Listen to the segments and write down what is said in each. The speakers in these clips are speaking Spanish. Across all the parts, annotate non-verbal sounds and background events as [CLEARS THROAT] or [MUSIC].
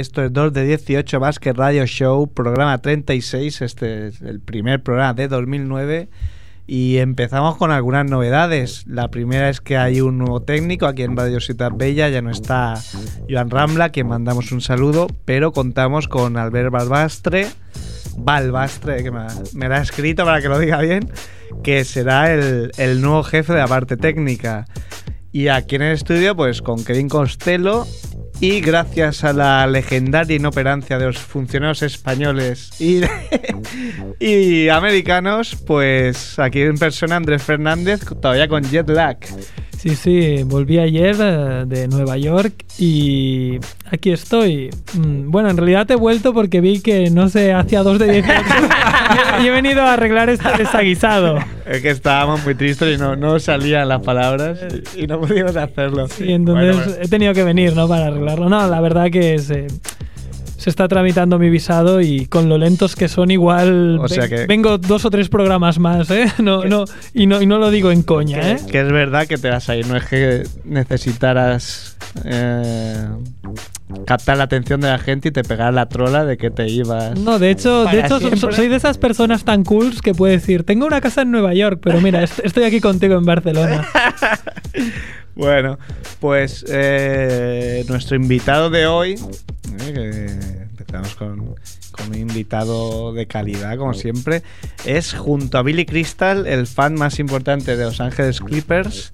Esto es 2 de 18 Basket Radio Show, programa 36. Este es el primer programa de 2009. Y empezamos con algunas novedades. La primera es que hay un nuevo técnico aquí en Radio Ciudad Bella. Ya no está Joan Rambla, quien mandamos un saludo. Pero contamos con Albert Balbastre. Balbastre, que me, me ha escrito para que lo diga bien. Que será el, el nuevo jefe de la parte técnica. Y aquí en el estudio, pues con Kevin Costello y gracias a la legendaria inoperancia de los funcionarios españoles y, [LAUGHS] y americanos, pues aquí en persona Andrés Fernández, todavía con jet lag. Sí, sí, volví ayer eh, de Nueva York y aquí estoy. Mm, Bueno, en realidad he vuelto porque vi que no se hacía dos de 18 [LAUGHS] y he venido a arreglar este desaguisado. Es que estábamos muy tristes y no, no salían las palabras y no pudimos hacerlo. Y entonces Bueno, he tenido que venir, ¿no? Para arreglarlo. No, la verdad que se, se está tramitando mi visado y con lo lentos que son igual O sea que- vengo dos o tres programas más, ¿eh? [LAUGHS] No, no, y, no, y no lo digo en coña, ¿eh? que es verdad que te vas a ir, no es que necesitaras eh, captar la atención de la gente y te pegar la trola de que te ibas. No, de hecho, de hecho siempre. soy de esas personas tan cools que puede decir, tengo una casa en Nueva York, pero mira, est- estoy aquí contigo en Barcelona. [LAUGHS] Bueno, pues eh, nuestro invitado de hoy, eh, que empezamos con, con un invitado de calidad, como siempre, es junto a Billy Crystal, el fan más importante de Los Ángeles Clippers,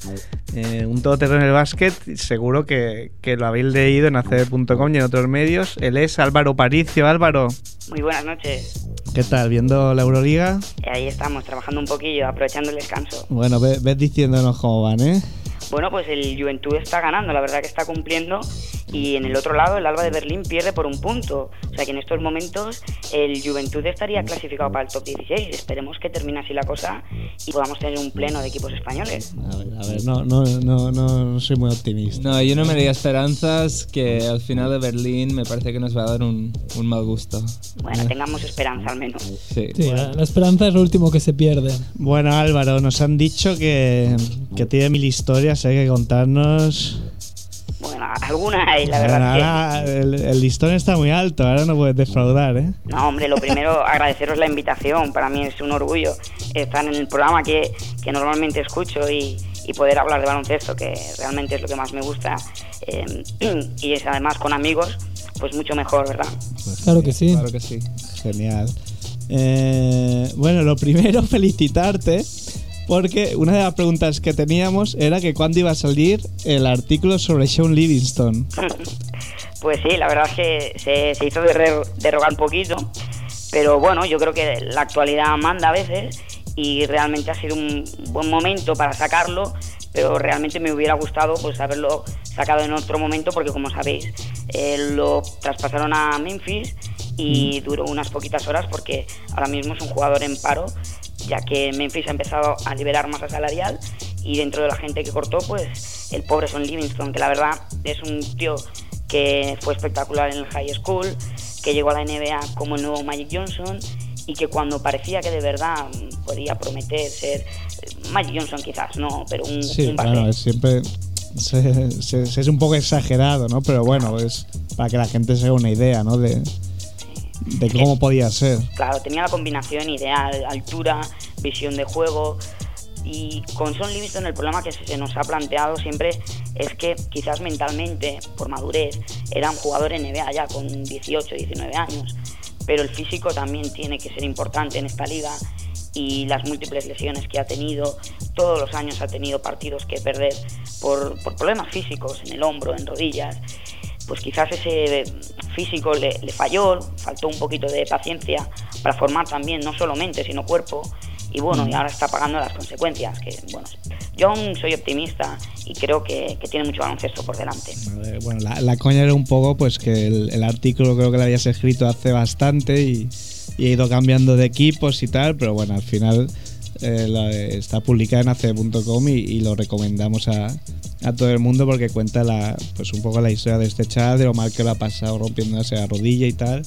eh, un todoterreno en el básquet, seguro que, que lo habéis leído en acb.com y en otros medios. Él es Álvaro Paricio. Álvaro, Muy buenas noches. ¿qué tal? ¿Viendo la Euroliga? Eh, Ahí estamos, trabajando un poquillo, aprovechando el descanso. Bueno, ve- ves diciéndonos cómo van, ¿eh? Bueno, pues el Juventud está ganando, la verdad que está cumpliendo. Y en el otro lado, el Alba de Berlín pierde por un punto. O sea que en estos momentos el Juventud estaría clasificado para el top 16. Esperemos que termine así la cosa y podamos tener un pleno de equipos españoles. A ver, a ver, no, no, no, no, no soy muy optimista. No, yo no me haría esperanzas que al final de Berlín me parece que nos va a dar un, un mal gusto. Bueno, tengamos esperanza al menos. Sí. Sí, la, la esperanza es lo último que se pierde. Bueno, Álvaro, nos han dicho que, que tiene mil historias, hay que contarnos. Bueno, alguna hay, la verdad que... Ahora el, el listón está muy alto, ahora no puedes defraudar, ¿eh? No, hombre, lo primero, [LAUGHS] agradeceros la invitación. Para mí es un orgullo estar en el programa que, que normalmente escucho y, y poder hablar de baloncesto, que realmente es lo que más me gusta. Eh, [CLEARS THROAT] y es además con amigos, pues mucho mejor, ¿verdad? Claro que sí. Claro que sí. Genial. Eh, bueno, lo primero, [LAUGHS] felicitarte, porque una de las preguntas que teníamos era que cuándo iba a salir el artículo sobre Sean Livingston. [LAUGHS] Pues sí, la verdad es que se, se hizo de, re- de rogar un poquito, pero bueno, yo creo que la actualidad manda a veces y realmente ha sido un buen momento para sacarlo, pero realmente me hubiera gustado pues haberlo sacado en otro momento porque como sabéis eh, lo traspasaron a Memphis y duró unas poquitas horas porque ahora mismo es un jugador en paro ya que Memphis ha empezado a liberar masa salarial y dentro de la gente que cortó, pues el pobre Son Livingston, que la verdad es un tío que fue espectacular en el high school, que llegó a la NBA como el nuevo Magic Johnson y que cuando parecía que de verdad podía prometer ser eh, Magic Johnson quizás, no, pero un, Sí, un base. claro, siempre se- se- se- es un poco exagerado, ¿no? Pero bueno, es para que la gente se haga una idea, ¿no? De, de cómo podía ser. Claro, tenía la combinación ideal, altura, visión de juego. Y con Son Livingston el problema que se nos ha planteado siempre es que quizás mentalmente, por madurez, era un jugador NBA ya con 18, 19 años. pero el físico también tiene que ser importante en esta liga y las múltiples lesiones que ha tenido, todos los años ha tenido partidos que perder por, por problemas físicos en el hombro, en rodillas, pues quizás ese físico le, le, falló, faltó un poquito de paciencia para formar también no solo mente, sino cuerpo, y bueno, y ahora está pagando las consecuencias, que bueno, yo aún soy optimista y creo que, que tiene mucho baloncesto por delante. Bueno, la, la, coña era un poco pues que el, el artículo creo que lo habías escrito hace bastante y y he ido cambiando de equipos y tal, pero bueno, al final eh, la, está publicada en ace.com y, y, lo recomendamos a, a, todo el mundo porque cuenta la, pues un poco la historia de este chat, de lo mal que lo ha pasado rompiéndose la rodilla y tal.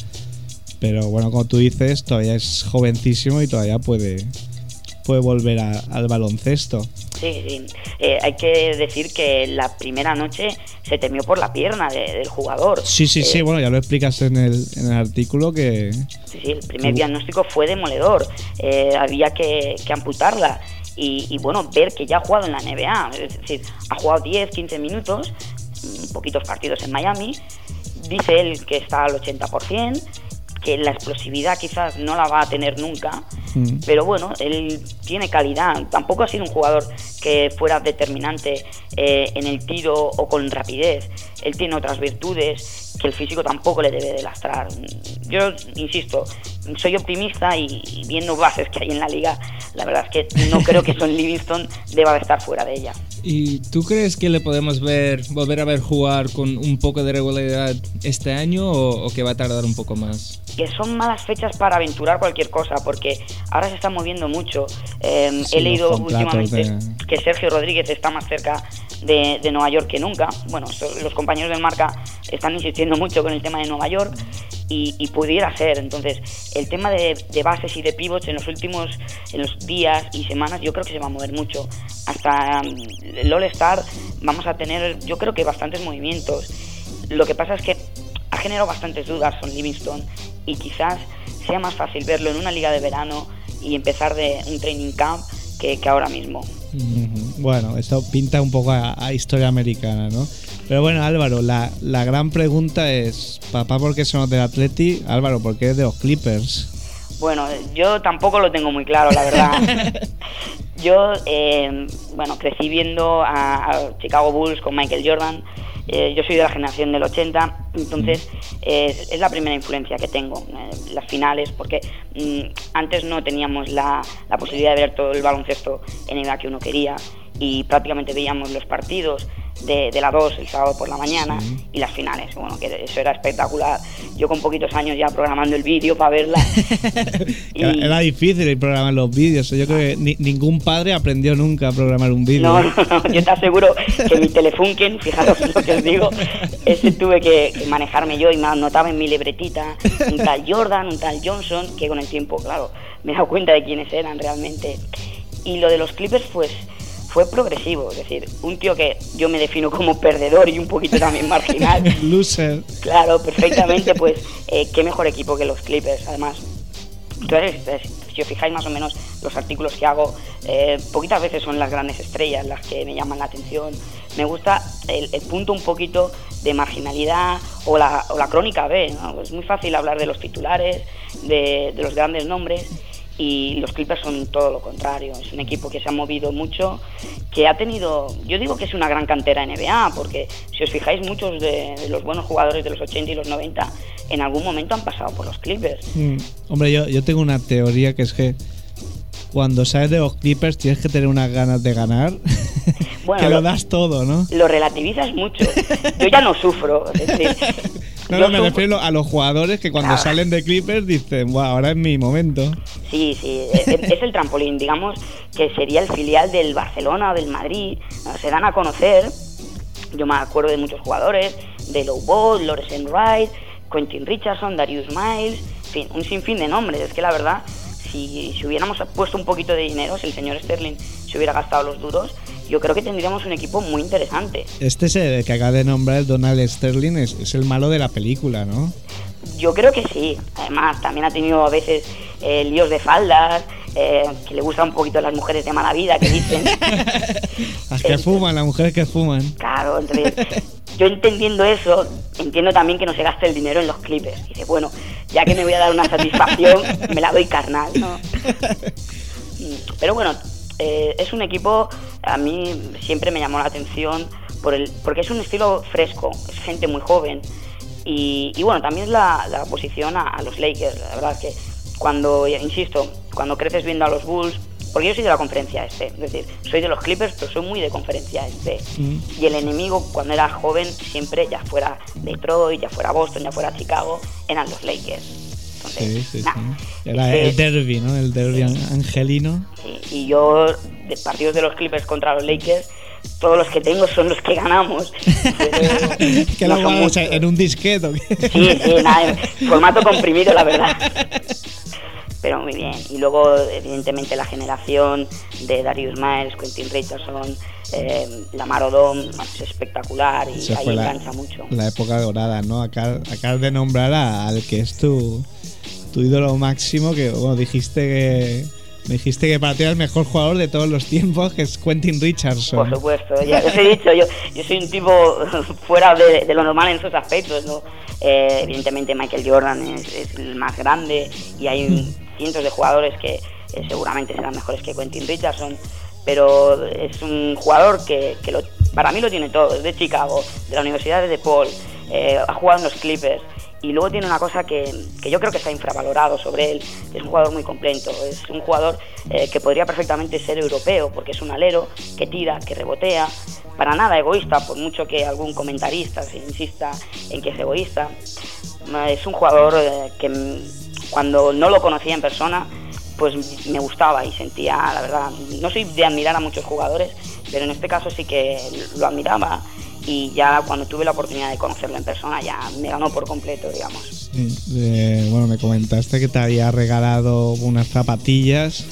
Pero bueno, como tú dices, todavía es jovencísimo y todavía puede, puede volver a, al baloncesto. Sí, sí. Eh, hay que decir que la primera noche se temió por la pierna de, del jugador. Sí, sí, eh, sí, bueno, ya lo explicas en el, en el artículo que... Sí, sí, el primer diagnóstico fue demoledor. Eh, había que, que amputarla. Y, y, bueno, ver que ya ha jugado en la NBA, es decir, ha jugado 10, 15 minutos, poquitos partidos en Miami, dice él que está al 80%, que la explosividad quizás no la va a tener nunca, mm. pero bueno, él tiene calidad. Tampoco ha sido un jugador que fuera determinante eh, en el tiro o con rapidez. Él tiene otras virtudes que el físico tampoco le debe de lastrar. Yo insisto, soy optimista y, viendo bases que hay en la liga, la verdad es que no [LAUGHS] creo que Son Livingston deba de estar fuera de ella. ¿Y tú crees que le podemos ver volver a ver jugar con un poco de regularidad este año o, o, que va a tardar un poco más? Que son malas fechas para aventurar cualquier cosa, porque ahora se está moviendo mucho. Eh, sí, he leído últimamente de... que Sergio Rodríguez está más cerca de, de, Nueva York que nunca. Bueno, los compañeros del marca están insistiendo mucho con el tema de Nueva York y, pudiera ser. Entonces, el tema de, bases y de pivots en los últimos en los días y semanas yo creo que se va a mover mucho. Hasta um, el All-Star vamos a tener, yo creo que bastantes movimientos. Lo que pasa es que ha generado bastantes dudas con Livingston y quizás sea más fácil verlo en una liga de verano y empezar de un training camp que, ahora mismo. Bueno, esto pinta un poco a, historia americana, ¿no? Pero bueno, Álvaro, la, la gran pregunta es, papá, ¿por qué somos del Atleti? Álvaro, ¿por qué es de los Clippers? Bueno, yo tampoco lo tengo muy claro, la verdad. [LAUGHS] yo, eh, bueno, crecí viendo a, a, Chicago Bulls con Michael Jordan. Eh, yo soy de la generación del 80, entonces eh, es la primera influencia que tengo, eh, las finales, porque mm, antes no teníamos la, la, posibilidad de ver todo el baloncesto en el que uno quería y prácticamente veíamos los partidos de, de la 2 el sábado por la mañana sí. y las finales. Bueno, que eso era espectacular. Yo con poquitos años ya programando el vídeo para verla. [LAUGHS] y... Era difícil programar los vídeos. Yo creo que ni, ningún padre aprendió nunca a programar un vídeo. No, no, no, yo te aseguro que mi Telefunken, fijaros lo que os digo, ese tuve que, que manejarme yo y me anotaba en mi libretita un tal Jordan, un tal Johnson, que con el tiempo, claro, me he dado cuenta de quiénes eran realmente. Y lo de los Clippers, pues fue progresivo, es decir, un tío que yo me defino como perdedor y un poquito también marginal. [LAUGHS] Loser. Claro, perfectamente, pues eh, qué mejor equipo que los Clippers, además. Entonces, si os fijáis más o menos los artículos que hago, eh, poquitas veces son las grandes estrellas las que me llaman la atención. Me gusta el, el punto un poquito de marginalidad o la, o la crónica B. ¿no? Es muy fácil hablar de los titulares, de, de los grandes nombres y los Clippers son todo lo contrario. Es un equipo que se ha movido mucho, que ha tenido, yo digo que es una gran cantera NBA, porque si os fijáis, muchos de, de los buenos jugadores de los 80 y los 90 en algún momento han pasado por los Clippers. Mm, hombre, yo, yo tengo una teoría que es que cuando sales de los Clippers tienes que tener unas ganas de ganar. [LAUGHS] Bueno, que lo, lo, das todo, ¿no? Lo relativizas mucho. Yo ya no sufro. Es decir, [LAUGHS] no, no, me refiero a los jugadores que cuando claro. salen de Clippers dicen, wow, ahora es mi momento. Sí, sí, es, es, el trampolín, digamos que sería el filial del Barcelona o del Madrid. Se dan a conocer, yo me acuerdo de muchos jugadores, de Low Ball, Lawrence Wright, Quentin Richardson, Darius Miles, en fin, un sinfín de nombres. Es que la verdad, si, si hubiéramos puesto un poquito de dinero, si el señor Sterling se hubiera gastado los duros, yo creo que tendríamos un equipo muy interesante. Este es el que acaba de nombrar Donald Sterling, es, es, el malo de la película, ¿no? Yo creo que sí. Además, también ha tenido a veces eh, líos de faldas, eh, que le gustan un poquito las mujeres de mala vida, que dicen. [LAUGHS] las que fuman, las mujeres que fuman. Claro, entonces, yo entendiendo eso, entiendo también que no se gaste el dinero en los clipes. Dice, bueno, ya que me voy a dar una satisfacción, me la doy carnal, ¿no? [LAUGHS] Pero bueno, eh, es un equipo, a mí siempre me llamó la atención por el, porque es un estilo fresco, es gente muy joven. Y, y bueno, también es la, la oposición a, a los Lakers, la verdad es que cuando, insisto, cuando creces viendo a los Bulls, porque yo soy de la conferencia este, es decir, soy de los Clippers, pero soy muy de conferencia este. Y el enemigo cuando era joven, siempre, ya fuera Detroit, ya fuera Boston, ya fuera Chicago, eran los Lakers. Sí, sí, nah, sí. Era el derby, ¿no? El derby an- angelino. Y yo, de partidos de los Clippers contra los Lakers, todos los que tengo son los que ganamos. [LAUGHS] Que no lo son guardas muchos. en un disquete. ¿o qué? Sí, sí, nada, formato comprimido, la verdad. Pero muy bien. Y luego, evidentemente, la generación de Darius Miles, Quentin Richardson, eh, Lamar Odom, es espectacular y Esa ahí la, engancha mucho. la época dorada, ¿no? Acá- Acabas de nombrar al que es tu, tu ídolo máximo, que bueno, dijiste que dijiste que para ti era el mejor jugador de todos los tiempos, que es Quentin Richardson. Por supuesto, ya os he dicho, yo, yo soy un tipo [LAUGHS] fuera de, de lo normal en esos aspectos, ¿no? Eh, evidentemente Michael Jordan es, es el más grande y hay cientos de jugadores que eh, seguramente serán mejores que Quentin Richardson, pero es un jugador que, que lo- para mí lo tiene todo, es de Chicago, de la Universidad de DePaul, eh, ha jugado en los Clippers y luego tiene una cosa que, que yo creo que está infravalorado sobre él, es un jugador muy completo, es un jugador eh, que podría perfectamente ser europeo, porque es un alero que tira, que rebotea, para nada egoísta, por mucho que algún comentarista se insista en que es egoísta, Eh, es un jugador eh, que cuando no lo conocía en persona, pues me gustaba y sentía, la verdad, no soy de admirar a muchos jugadores, pero en este caso sí que lo admiraba y ya cuando tuve la oportunidad de conocerlo en persona ya me ganó por completo, digamos. Eh, bueno, me comentaste que te había regalado unas zapatillas.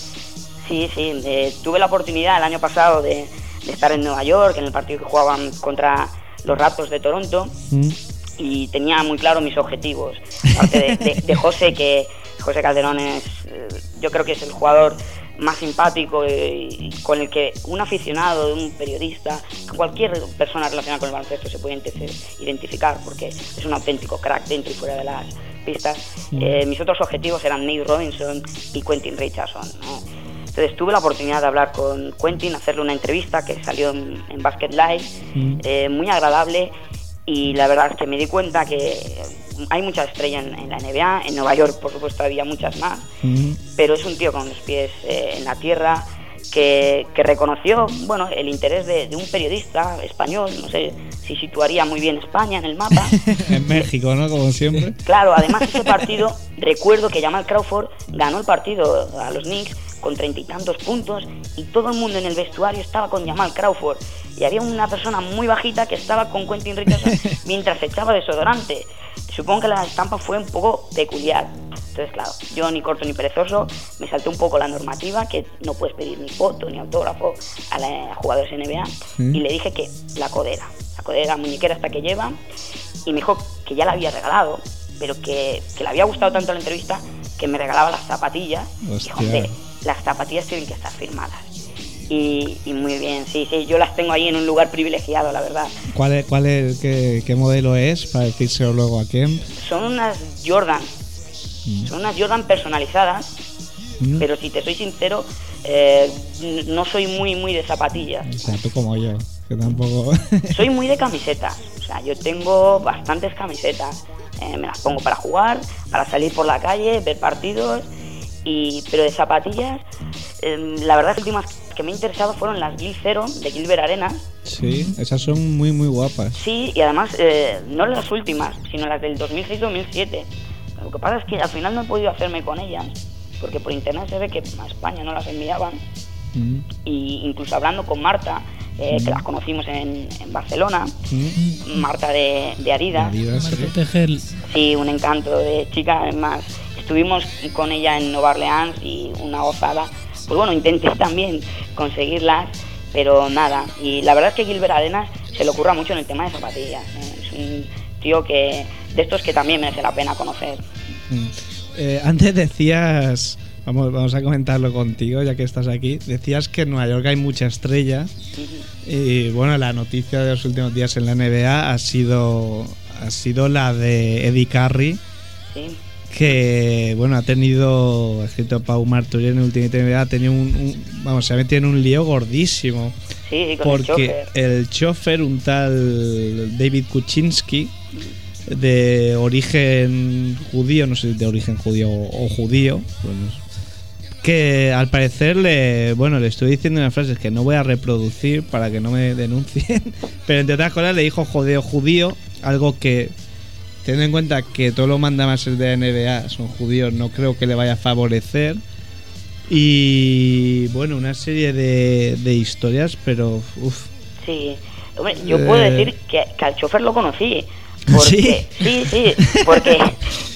Sí, sí, eh, tuve la oportunidad el año pasado de, de estar en Nueva York, en el partido que jugaban contra los Raptors de Toronto, ¿Mm? y tenía muy claro mis objetivos. Aparte de, de- de José, que José Calderón es, eh, yo creo que es el jugador más simpático eh, y con el que un aficionado, un periodista, cualquier persona relacionada con el baloncesto se puede identificar porque es un auténtico crack dentro y fuera de las pistas. Eh, mis otros objetivos eran Nate Robinson y Quentin Richardson. ¿no? Entonces tuve la oportunidad de hablar con Quentin, hacerle una entrevista que salió en, en Basket Live, eh, muy agradable y la verdad es que me di cuenta que hay muchas estrellas en, en la NBA, en Nueva York por supuesto había muchas más, pero es un tío con los pies eh, en la tierra que, que reconoció bueno el interés de, de un periodista español, no sé si situaría muy bien España en el mapa. [LAUGHS] en México, ¿no? Como siempre. Claro, además ese partido, [LAUGHS] recuerdo que Jamal Crawford ganó el partido a los Knicks con treinta y tantos puntos y todo el mundo en el vestuario estaba con Jamal Crawford y había una persona muy bajita que estaba con Quentin Richardson [LAUGHS] mientras echaba desodorante. Supongo que la estampa fue un poco peculiar. Entonces, claro, yo ni corto ni perezoso, me salté un poco la normativa, que no puedes pedir ni foto ni autógrafo a, la- a jugadores NBA, Mm. y le dije que la codera, la codera muñequera hasta que lleva, y me dijo que ya la había regalado, pero que, que le había gustado tanto la entrevista que me regalaba las zapatillas. Y Hostia. Las zapatillas tienen que estar firmadas. Y, y muy bien, sí, sí, yo las tengo ahí en un lugar privilegiado, la verdad. ¿Cuál es, cuál es qué, qué modelo es? Para decírselo luego a Kem. Son unas Jordan, son unas Jordan personalizadas, ¿Mm? pero si te soy sincero, eh, no soy muy, muy de zapatillas. O sea, tú como yo, que tampoco... [LAUGHS] Soy muy de camisetas, o sea, yo tengo bastantes camisetas. Eh, me las pongo para jugar, para salir por la calle, ver partidos, y, pero de zapatillas, eh, la verdad las últimas que me he interesado fueron las Gil Zero de Gilbert Arenas. sí, esas son muy, muy guapas. Sí, y además eh, no las últimas, sino las del 2006-2007. Lo que pasa es que al final no he podido hacerme con ellas, porque por internet se ve que a España no las enviaban. ¿Mm? Y incluso hablando con Marta, eh, que las conocimos en, en Barcelona, ¿Mm? Marta de, de Adidas, Adidas, sí. Marta Tegel. sí, un encanto de chica, además estuvimos con ella en Nueva Orleans y una gozada. Pues bueno, intenté [LAUGHS] también conseguirlas, pero nada. Y la verdad es que Gilbert Arenas se le ocurra mucho en el tema de zapatillas. ¿eh? Es un tío que de estos que también merece la pena conocer. Mm. Eh, antes decías, vamos, vamos a comentarlo contigo, ya que estás aquí, decías que en Nueva York hay mucha estrella y bueno, la noticia de los últimos días en la NBA ha sido, ha sido la de Eddie Curry, Sí, que bueno ha tenido ha escrito Pau Marturier en NBA ha tenido un, un- vamos se ha metido en un lío gordísimo. Sí, sí, con el porque el chofer un tal David Kuczynski de origen judío no sé si de origen judío o, o judío bueno, que al parecer le bueno le estoy diciendo unas frases que no voy a reproducir para que no me denuncien [LAUGHS] pero entre otras cosas le dijo judeo judío algo que teniendo en cuenta que todos los mandamases de la NBA son judíos no creo que le vaya a favorecer y bueno una serie de, de historias pero uff Sí. Hombre, yo puedo Eh. decir que, que al chofer lo conocí. [LAUGHS] Porque, ¿Sí? sí, sí, porque...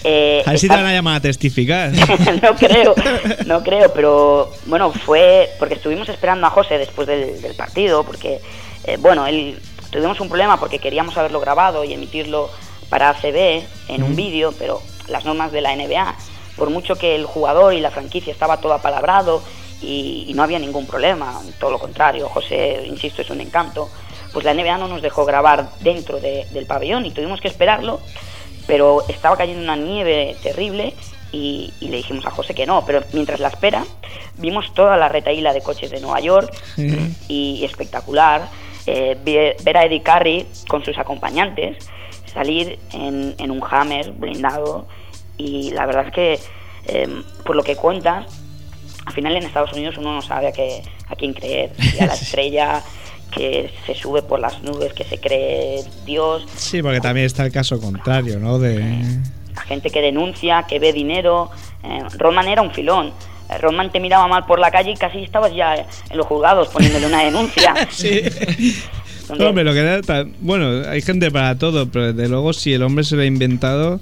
eh, a ver si te van a llamar a testificar [LAUGHS] no creo, [LAUGHS] no creo, pero bueno, fue porque estuvimos esperando a José después del, del partido, porque, eh, bueno, él, tuvimos un problema porque queríamos haberlo grabado y emitirlo para ACB en un vídeo, pero las normas de la NBA, por mucho que el jugador y la franquicia estaba todo apalabrado y, y no había ningún problema, todo lo contrario, José, insisto, es un encanto, pues la NBA no nos dejó grabar dentro de- del pabellón y tuvimos que esperarlo pero estaba cayendo una nieve terrible y, y le dijimos a José que no, pero mientras la espera vimos toda la retaíla de coches de Nueva York y, espectacular, eh, ve- ver a Eddie Carey con sus acompañantes salir en, en un Hammer blindado y la verdad es que eh, por lo que cuentas al final en Estados Unidos uno no sabe a, qué, a quién creer, [LAUGHS] si a la estrella que se sube por las nubes, que se cree Dios, sí porque también está el caso contrario no de la gente que denuncia, que ve dinero. Eh, Rodman era un filón. Eh, Rodman te miraba mal por la calle y casi estabas ya en los juzgados poniéndole una denuncia. [LAUGHS] sí [LAUGHS] No, hombre, lo que era tan- bueno, hay gente para todo, pero desde luego si el hombre se lo ha inventado,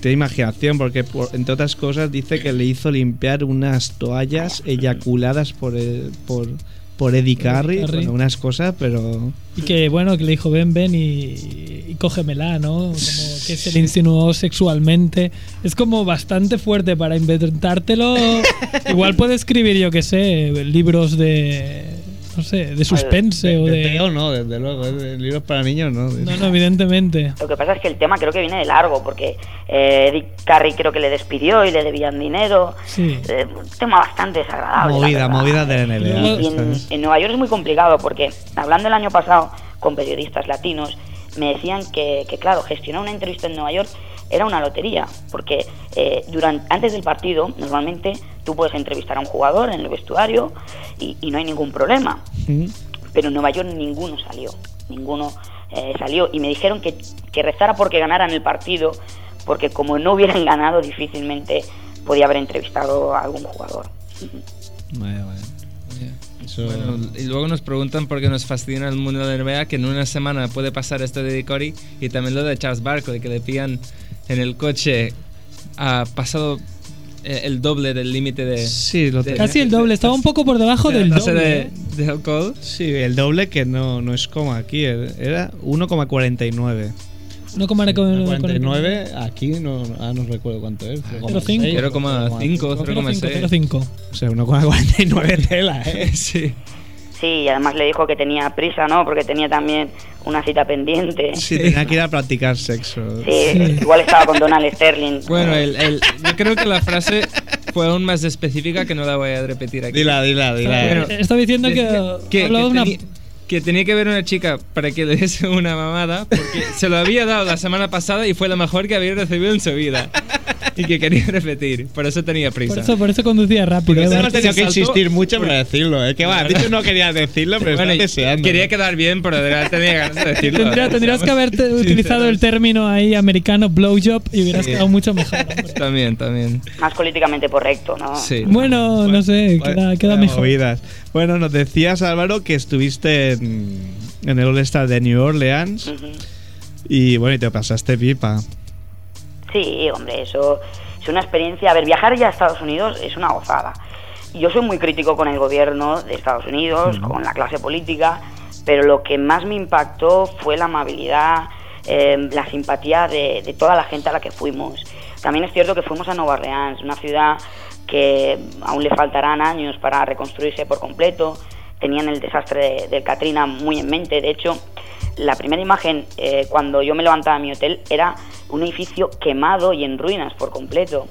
tiene imaginación, porque por- entre otras cosas dice que le hizo limpiar unas toallas eyaculadas por el- por, por Eddie Carrey. bueno, unas cosas, pero Y que bueno, que le dijo ven, ven y, y cógemela, ¿no? Como que se le insinuó sexualmente. Es como bastante fuerte para inventártelo. [LAUGHS] Igual puede escribir, yo que sé, libros de. No sé, de suspense o de de. Teo no, desde luego, de libros para niños no. No, no, evidentemente. Lo que pasa es que el tema creo que viene de largo, porque eh, Eddie Carrey creo que le despidió y le debían dinero. Sí. Eh, un tema bastante desagradable. Movida, movida de la NBA. Y, y en, en Nueva York es muy complicado porque, hablando el año pasado con periodistas latinos, me decían que, que, claro, gestionar una entrevista en Nueva York era una lotería, porque eh, durante, antes del partido, normalmente tú puedes entrevistar a un jugador en el vestuario y, y no hay ningún problema. Pero en Nueva York ninguno salió, ninguno eh, salió. Y me dijeron que, que rezara porque ganaran el partido, porque como no hubieran [LAUGHS] ganado, difícilmente podía haber entrevistado a algún jugador. Vaya, vaya. Eso- Bueno, y luego nos preguntan por qué nos fascina el mundo de la NBA, que en una semana puede pasar esto de Corey y también lo de Charles Barkley, que le pillan en el coche, ha pasado el doble del límite de... Sí, lo de-. Casi el doble, estaba un poco por debajo de del doble. de, ¿eh? de alcohol. Sí, el doble que no, no es como aquí, era 1,49. No como era con, con- 49, aquí no, ah, no recuerdo cuánto es. 0,5. 0,5, 0,6. 0,5. O sea, 1,49 tela, ¿eh? [LAUGHS] Sí. Sí, y además le dijo que tenía prisa, ¿no? Porque tenía también una cita pendiente. Sí, tenía que ir a practicar sexo. Sí, igual estaba con Donald Sterling. Bueno, el, el- yo creo que la frase fue aún más específica que no la voy a repetir aquí. Dila, dila, dila. Bueno, Eh, Estaba diciendo que, que, que de una. tenía, que tenía que ver una chica para que le diese una mamada porque se lo había dado la semana pasada y fue la mejor que había recibido en su vida y que quería [LAUGHS] repetir, por eso tenía prisa. Por eso, por eso conducía rápido. Eso hemos tenido que insistir mucho para decirlo, ¿eh? Que va, has dicho no querías decirlo, pero Bueno, estás deseando. quería quedar bien, pero de verdad tenía ganas de [LAUGHS] decirlo. Tendría- tendrías que haber utilizado el término ahí americano blowjob y hubieras Sí. quedado mucho mejor. [LAUGHS] hombre. También, también. Más políticamente correcto, ¿no? Sí. Bueno, no sé, Vaya- queda, queda mejor. movidas. Bueno, nos decías, Álvaro, que estuviste en, en el All-Star de New Orleans y bueno, y te pasaste pipa. Sí, hombre, eso es una experiencia. A ver, viajar ya a Estados Unidos es una gozada. Yo soy muy crítico con el gobierno de Estados Unidos, con la clase política, pero lo que más me impactó fue la amabilidad, eh, la simpatía de, de toda la gente a la que fuimos. También es cierto que fuimos a Nueva Orleans, una ciudad que aún le faltarán años para reconstruirse por completo. Tenían el desastre de- Katrina muy en mente. De hecho, la primera imagen eh, cuando yo me levantaba en mi hotel era un edificio quemado y en ruinas por completo.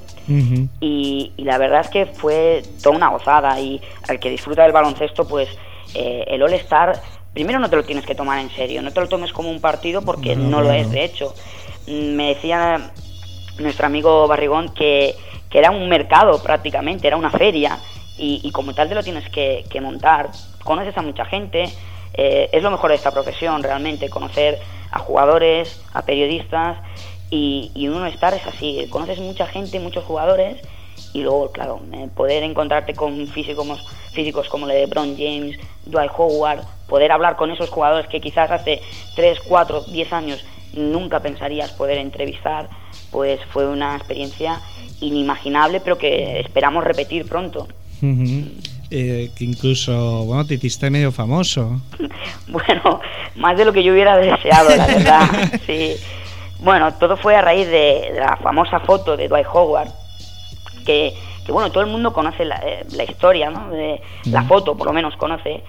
Y, y la verdad es que fue toda una gozada y al que disfruta del baloncesto, pues eh, el All-Star, primero no te lo tienes que tomar en serio, no te lo tomes como un partido porque No, no, lo es, de hecho. Mm, Me decía nuestro amigo Barrigón que, que era un mercado prácticamente, era una feria y, y como tal te lo tienes que, que montar. Conoces a mucha gente, eh, es lo mejor de esta profesión realmente, conocer a jugadores, a periodistas y, uno estar es así, conoces mucha gente, muchos jugadores y luego, claro, eh, poder encontrarte con físicos, físicos como LeBron James, Dwight Howard, poder hablar con esos jugadores que quizás hace 3, 4, 10 años nunca pensarías poder entrevistar, pues fue una experiencia inimaginable, pero que esperamos repetir pronto. Eh, que incluso, bueno, te hiciste medio famoso. [LAUGHS] Bueno, más de lo que yo hubiera deseado, la verdad. [LAUGHS] Sí. Bueno, todo fue a raíz de, de la famosa foto de Dwight Howard, que, que, bueno, todo el mundo conoce la, eh, la historia, ¿no? De, la Mm. foto, por lo menos conoce,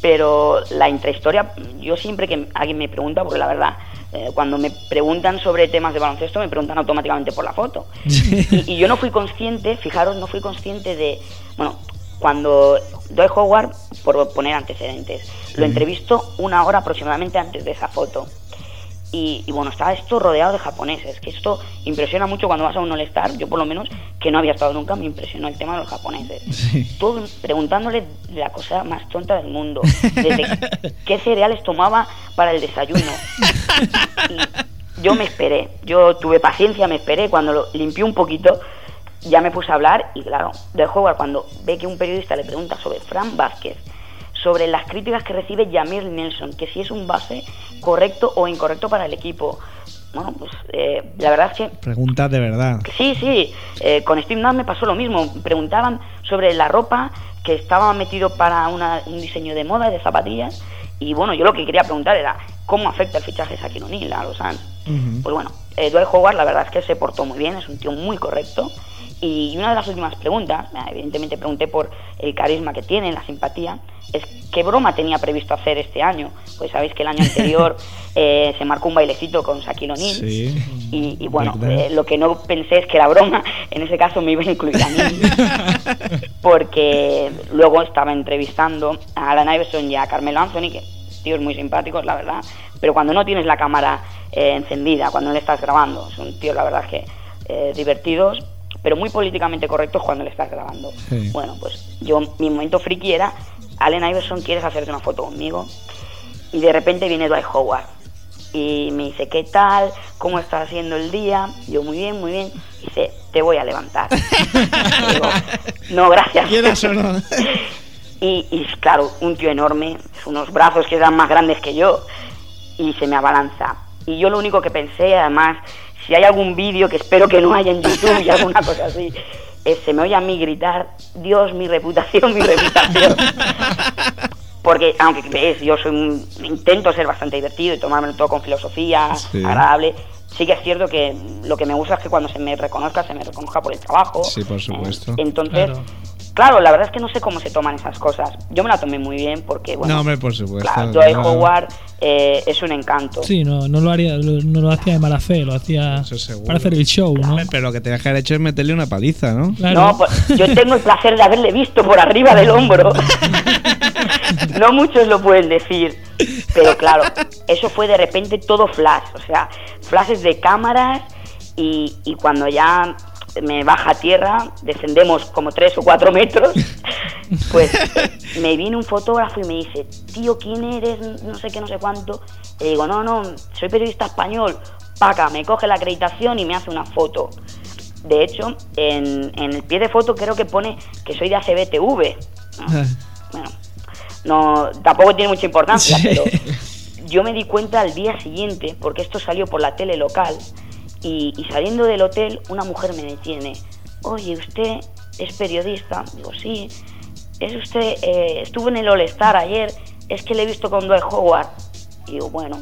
pero la intrahistoria, yo siempre que alguien me pregunta, porque la verdad, eh, cuando me preguntan sobre temas de baloncesto, me preguntan automáticamente por la foto. [LAUGHS] Y, y yo no fui consciente, fijaros, no fui consciente de, bueno, cuando Dwight Howard, por poner antecedentes, lo entrevisto una hora aproximadamente antes de esa foto. Y, y bueno, estaba esto rodeado de japoneses, que esto impresiona mucho cuando vas a un All-Star, yo por lo menos, que no había estado nunca, me impresionó el tema de los japoneses. Sí. Todo preguntándole la cosa más tonta del mundo, [LAUGHS] desde qué cereales tomaba para el desayuno. [LAUGHS] Y yo me esperé, yo tuve paciencia, me esperé, cuando lo limpié un poquito, ya me puse a hablar y claro, de Howard cuando ve que un periodista le pregunta sobre Fran Vázquez, sobre las críticas que recibe Jamir Nelson, que si es un base correcto o incorrecto para el equipo. Bueno, pues eh, la verdad es que Preguntas de verdad. Sí, sí, eh, con Steve Nash me pasó lo mismo. Preguntaban sobre la ropa que estaba metido para una- un diseño de moda, de zapatillas. Y bueno, yo lo que quería preguntar era cómo afecta el fichaje de Shaquille O'Neal a los Suns. Pues bueno, eh, Dwight Howard la verdad es que se portó muy bien, es un tío muy correcto. Y una de las últimas preguntas, evidentemente pregunté por el carisma que tiene, la simpatía, es qué broma tenía previsto hacer este año. Pues sabéis que el año anterior [LAUGHS] eh, se marcó un bailecito con Shaquille O'Neal. Sí. Y, y bueno, eh, lo que no pensé es que la broma, en ese caso me iba a incluir a mí, [LAUGHS] porque luego estaba entrevistando a Alan Iverson y a Carmelo Anthony, que tíos muy simpáticos, la verdad, pero cuando no tienes la cámara eh, encendida, cuando no le estás grabando, son tíos, la verdad, que eh, divertidos, pero muy políticamente correctos cuando le estás grabando. Sí. Bueno, pues yo, mi momento friki era, Allen Iverson, ¿quieres hacerte una foto conmigo? Y de repente viene Dwight Howard y me dice, ¿qué tal? ¿Cómo estás haciendo el día? Yo, muy bien, muy bien. Dice, te voy a levantar. Y [LAUGHS] digo, no, gracias. ¿Quieras o no? [LAUGHS] Y, y, claro, un tío enorme, unos brazos que eran más grandes que yo, y se me abalanza. Y yo lo único que pensé, además, si hay algún vídeo que espero que no haya en YouTube y alguna cosa así, es, se me oye a mí gritar, Dios, mi reputación, mi reputación. Porque, aunque ves, yo soy un- intento ser bastante divertido y tomármelo todo con filosofía, Sí. agradable. Sí que es cierto que lo que me gusta es que cuando se me reconozca, se me reconozca por el trabajo. Sí, por Eh, supuesto. entonces, Claro. Claro. la verdad es que no sé cómo se toman esas cosas. Yo me la tomé muy bien porque, bueno, no, hombre, por supuesto. claro, Dwight no. Howard eh, es un encanto. Sí, no, no lo haría, lo- no lo hacía de mala fe, lo hacía para hacer el show, ¿no? Pero lo que tenías que haber hecho es meterle una paliza, ¿no? Claro. No, pues, yo tengo el placer de haberle visto por arriba del hombro. [LAUGHS] no muchos lo pueden decir. Pero claro, eso fue de repente todo flash. O sea, flashes de cámaras y, y cuando ya me baja a tierra, descendemos como tres o cuatro metros, [LAUGHS] pues me viene un fotógrafo y me dice, tío, ¿quién eres? No sé qué, no sé cuánto. Y digo, no, no, soy periodista español. Paca, me coge la acreditación y me hace una foto. De hecho, en, en el pie de foto creo que pone que soy de ACBTV. ¿no? [LAUGHS] Bueno, no, tampoco tiene mucha importancia, Sí. pero yo me di cuenta al día siguiente, porque esto salió por la tele local, y, y saliendo del hotel, una mujer me detiene. Oye, ¿usted es periodista? Digo, sí. ¿Es usted, eh, estuvo en el All-Star ayer? Es que le he visto con Dwight Howard. Y digo, bueno,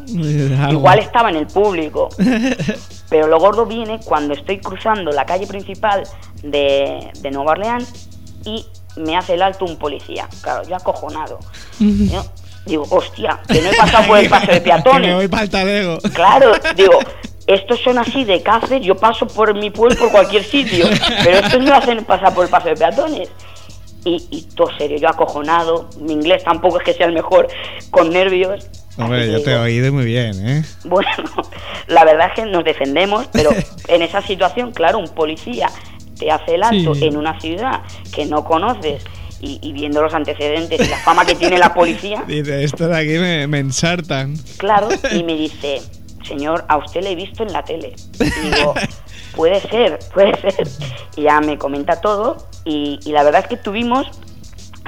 igual estaba en el público. [LAUGHS] Pero lo gordo viene cuando estoy cruzando la calle principal de, de Nueva Orleans y me hace el alto un policía. Claro, yo acojonado. [LAUGHS] Yo digo, hostia, que no he pasado por el [LAUGHS] paso de Que me voy peatones. para el talego. Claro, digo, estos son así de Cáceres, yo paso por mi pueblo por cualquier sitio, pero estos me hacen pasar por el paso de peatones. Y, y todo serio, yo acojonado, mi inglés tampoco es que sea el mejor, con nervios. Hombre, yo que te he digo, oído muy bien, ¿eh? Bueno, [LAUGHS] la verdad es que nos defendemos, pero [LAUGHS] en esa situación, claro, un policía te hace el alto Sí. en una ciudad que no conoces y, y viendo los antecedentes y la fama que tiene la policía, [LAUGHS] Dice, estos de aquí me, me ensartan. claro, y me dice, señor, a usted le he visto en la tele. Y [LAUGHS] digo, puede ser, puede ser. Y ya me comenta todo y, y la verdad es que tuvimos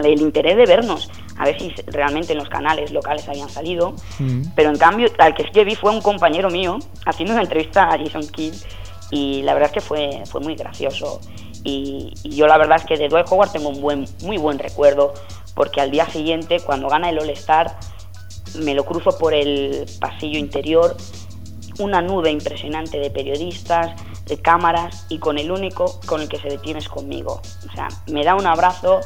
el interés de vernos, a ver si realmente en los canales locales habían salido. Mm. Pero en cambio, al que sí que vi fue un compañero mío haciendo una entrevista a Jason Kidd y la verdad es que fue, fue muy gracioso. Y, y yo la verdad es que de Dwight Howard tengo un buen, muy buen recuerdo porque al día siguiente, cuando gana el All-Star, me lo cruzo por el pasillo interior, una nube impresionante de periodistas, de cámaras y con el único con el que se detiene es conmigo. O sea, me da un abrazo,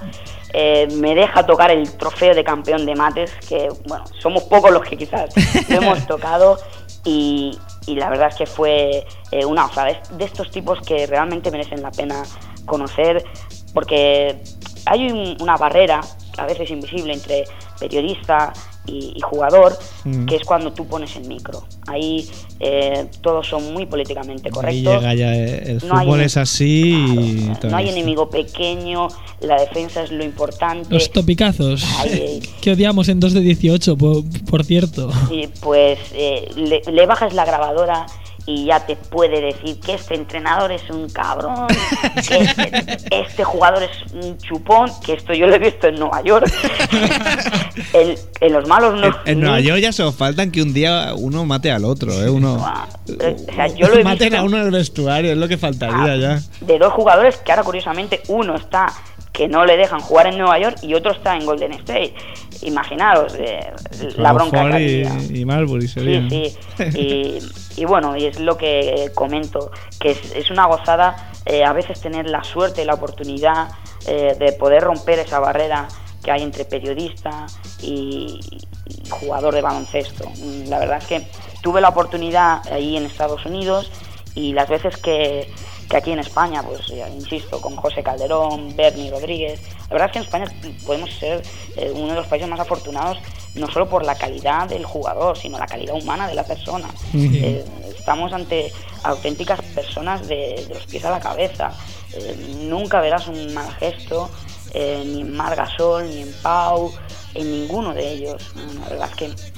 eh, me deja tocar el trofeo de campeón de mates, que bueno, somos pocos los que quizás lo [LAUGHS] hemos tocado y, y la verdad es que fue eh, una. Es de estos tipos que realmente merecen la pena conocer porque hay un- una barrera a veces invisible entre periodista y, y jugador, Mm. que es cuando tú pones el micro. Ahí eh, todos son muy políticamente Ahí correctos. llega ya el No hay fútbol ene- es así y Claro, todo no hay esto. enemigo pequeño, la defensa es lo importante. Los topicazos. Ay, [LAUGHS] Que odiamos en 2 de 18, por, por cierto. Y pues eh, le, le bajas la grabadora y ya te puede decir que este entrenador es un cabrón, [LAUGHS] que este, este jugador es un chupón, que esto yo lo he visto en Nueva York. [LAUGHS] en, en los malos no. En, en Nueva York ya solo faltan que un día uno mate al otro, ¿eh? Uno. Buah, eh, o sea, yo lo he [LAUGHS] Maten visto- a uno en el vestuario, es lo que faltaría Ah, ya. De dos jugadores que ahora curiosamente uno está que no le dejan jugar en Nueva York y otro está en Golden State. Imaginaros eh, la bronca que había. y Marbury serían. Sí, sí. Y, y bueno, y es lo que comento, que es, es una gozada eh, a veces tener la suerte, la oportunidad eh, de poder romper esa barrera que hay entre periodista y, y jugador de baloncesto. La verdad es que tuve la oportunidad ahí en Estados Unidos y las veces que, que aquí en España, pues ya insisto, con José Calderón, Bernie Rodríguez, la verdad es que en España podemos ser eh, uno de los países más afortunados, no solo por la calidad del jugador, sino la calidad humana de la persona. Eh, estamos ante auténticas personas de, de los pies a la cabeza. Eh, nunca verás un mal gesto, ni en Margasol, ni en Pau, en ninguno de ellos. La verdad es que es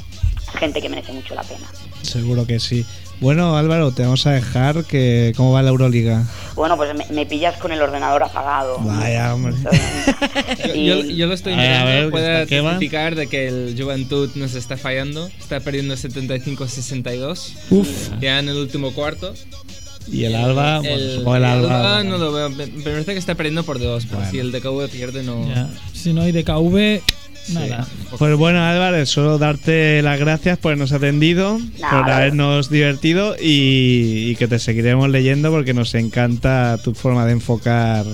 gente que merece mucho la pena. Seguro que sí. Bueno, Álvaro, te vamos a dejar que cómo va la Euroliga. Bueno, pues me, me pillas con el ordenador apagado. Vaya, hombre. [LAUGHS] Yo, Y- yo- yo lo estoy mirando, ver, puede ¿qué va? testificar de que el Juventud nos está fallando. Está perdiendo 75-62 Uf. ya en el último cuarto. Y el Alba, bueno, El- el Alba. No lo veo. Me parece que está perdiendo por dos. pero Bueno. si el DKV pierde, no. Ya. Si no hay DKV, nada. Pues bueno, Álvaro, solo darte las gracias por habernos atendido, Nada. por habernos divertido y, y que te seguiremos leyendo porque nos encanta tu forma de enfocar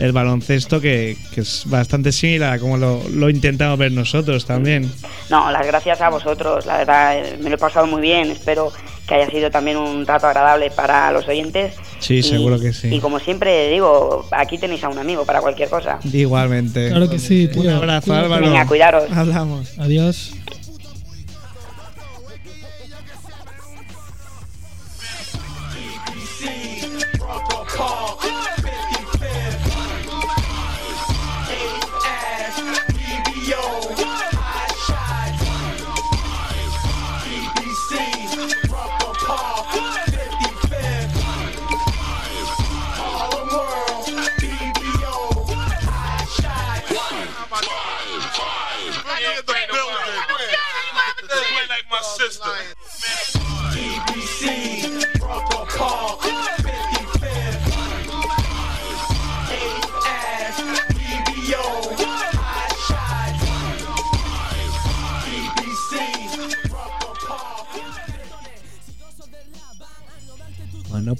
el baloncesto, que, que es bastante similar a como lo, lo intentamos ver nosotros también. No, las gracias a vosotros, la verdad eh, me lo he pasado muy bien, espero que haya sido también un rato agradable para los oyentes. Sí, Y- seguro que sí. Y como siempre digo, aquí tenéis a un amigo para cualquier cosa. Igualmente. Claro que sí, tío. Un abrazo. Álvaro. Venga, cuidaros. Hablamos. Adiós.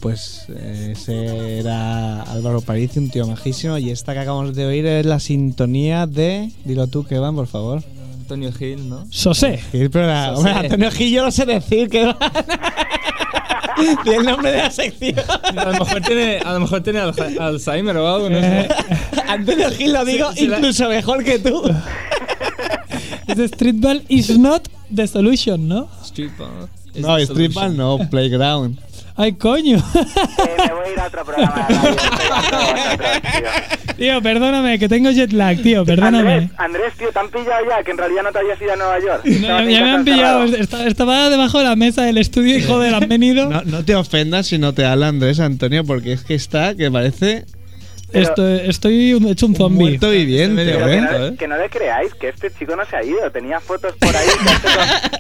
Pues eh, ese era Álvaro París, un tío majísimo. Y esta que acabamos de oír es la sintonía de. Dilo tú, que van, por favor. Antonio Gil, ¿no? Sosé. Gil, pero la- hombre, Antonio Gil, yo no sé decir que va. Di el nombre de la sección. A lo mejor tiene, a lo mejor tiene Alzhe- Alzheimer o algo, no sé. [LAUGHS] Antonio Gil lo digo Sí, sí, la- incluso mejor que tú. [LAUGHS] The streetball is not the solution, ¿no? Streetball. No, streetball no, playground. [LAUGHS] Ay, coño. Eh, me voy a ir a otro programa [LAUGHS] tío. tío, perdóname, que tengo jet lag, tío, perdóname. Andrés, Andrés, tío, ¿te han pillado ya? Que en realidad no te habías ido a Nueva York. No, ya, me han pillado, estaba debajo de la mesa del estudio y joder, han venido. No, no te ofendas si no te habla Andrés Antonio, porque es que está que parece Esto- estoy un- hecho un zombie. muerto viviente, medio Pero que, ¿eh? muerto. no, que no le creáis, que este chico no se ha ido. Tenía fotos por ahí.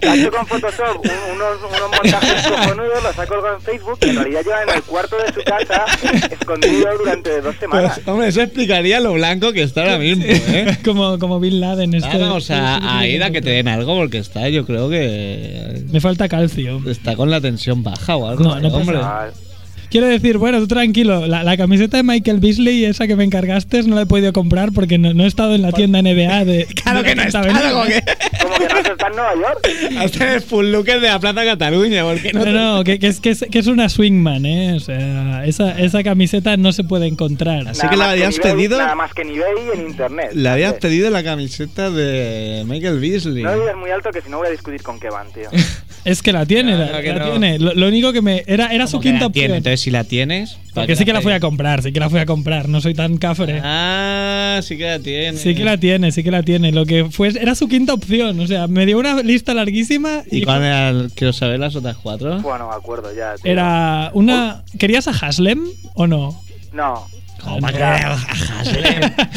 que ha hecho con, que Photoshop un- unos, unos montajes cojonudos, los ha colgado en Facebook. Que en realidad lleva en el cuarto de su casa, escondido durante dos semanas. Pues, hombre, eso explicaría lo blanco que está ahora mismo, ¿eh? [LAUGHS] Como, como Bin Laden. Esto, Vamos a, a ir a que te den algo porque está, yo creo que Me falta calcio. está con la tensión baja o algo. No, no hombre. Quiero decir, bueno, tú tranquilo, la, la camiseta de Michael Beasley, esa que me encargaste, no la he podido comprar porque no, no he estado en la tienda NBA de. [LAUGHS] Claro de que no la Quinta claro Avenida. que Como que no se está en Nueva York. [LAUGHS] hasta el full looker de la Plaza Cataluña, porque no, No, no, que, que es, que, es, que es una swingman, ¿eh? O sea, esa, esa camiseta no se puede encontrar. Así Nada que la habías pedido- Nada más que en eBay y en internet. Le habías pedido la camiseta de Michael Beasley. No digas muy alto que si no voy a discutir con Kevan, tío. [LAUGHS] Es que la tiene, No, la, no, que la no. tiene. Lo, lo único que me. Era, era su ¿Cómo que quinta la tiene? opción. Entonces, si la tienes. ¿para Porque sí que la fui a comprar, sí que la fui a comprar, no soy tan cafre. Ah, sí que la tiene. Sí que la tiene, sí que la tiene. Lo que fue era su quinta opción. O sea, me dio una lista larguísima y, ¿Y cuál era el- Quiero saber las otras cuatro. Bueno, me acuerdo ya. tío. era una. ¿Querías a Haslem o no? No. ¿Cómo que Ya.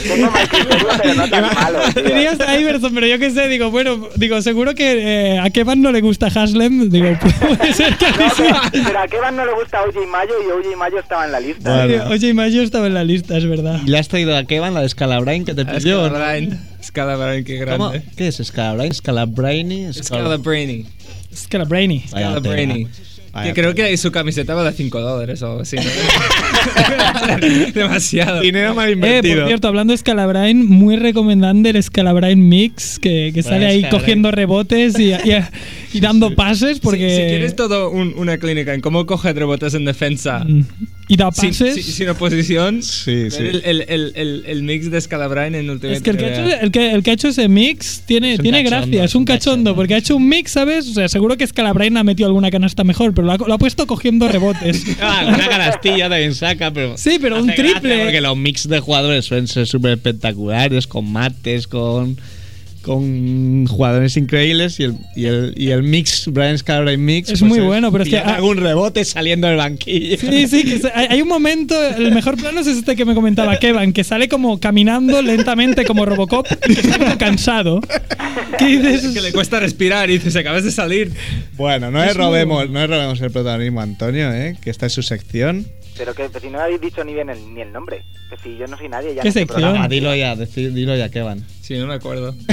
Tengo Jordan, pero no tan malo, tío. Querías a Iverson, pero yo qué sé, digo, bueno, digo, seguro que eh, a Kevan no le gusta Haslem. Digo, [LAUGHS] puede ser que a mí No, pero, pero a Kevan no le gusta OJ Mayo y OJ Mayo estaba en la lista. Bueno. Oye, Mayo estaba en la lista, es verdad. ¿Y le has traído a Kevan la de Scalabrine que te Ah, pidió? Scalabrine. Scalabrine, qué ¿Cómo? grande. ¿Qué es Scalabrine? Scalabrine. Scalabrine. Scalabrine. Scalabrine. Vaya Que creo que su camiseta vale 5 dólares o algo así. ¿no? [LAUGHS] [LAUGHS] Demasiado. Dinero mal Eh, invertido. por cierto, hablando de Scalabrine, muy recomendable el Scalabrine Mix, que, que sale ahí Scalabrine. cogiendo rebotes y, y- y dando pases, porque... Si, si quieres todo un- una clínica en cómo coger rebotes en defensa Mm. Y da sin, pases. sin- sin oposición, Sí, sí. El, el, el, el, el mix de Scalabrine en Ultimate Es que el que, ha hecho, el, que, el que ha hecho ese mix tiene, Es tiene cachondo, gracia, es un cachondo, porque ha hecho un mix, ¿sabes? O sea, seguro que Scalabrine ha metido alguna canasta mejor, pero lo ha, lo ha puesto cogiendo rebotes. [LAUGHS] Ah, una canastilla también saca, pero. Sí, pero un triple. Porque los mix de jugadores suelen ser súper espectaculares, con mates, con. Con jugadores increíbles y el, y el, y el mix, Brian Scalabrine Mix. pues Es muy bueno, pero es que- algún rebote saliendo del banquillo. Sí, sí, que se- hay, un momento, el mejor plano es este que me comentaba Kevan, que sale como caminando lentamente como Robocop, que está como cansado. ¿Qué dices? que le cuesta respirar y dices, acabas de salir. Bueno, no Es le robemos, muy- no robemos el protagonismo a Antonio, ¿eh? que esta es su sección. Pero que pero si no habéis dicho ni bien el, ni el nombre. Que si yo no soy nadie ya ¿Qué en este sección? programa. Ah, dilo ya, dilo ya, Kevan. Sí, no me acuerdo. [LAUGHS]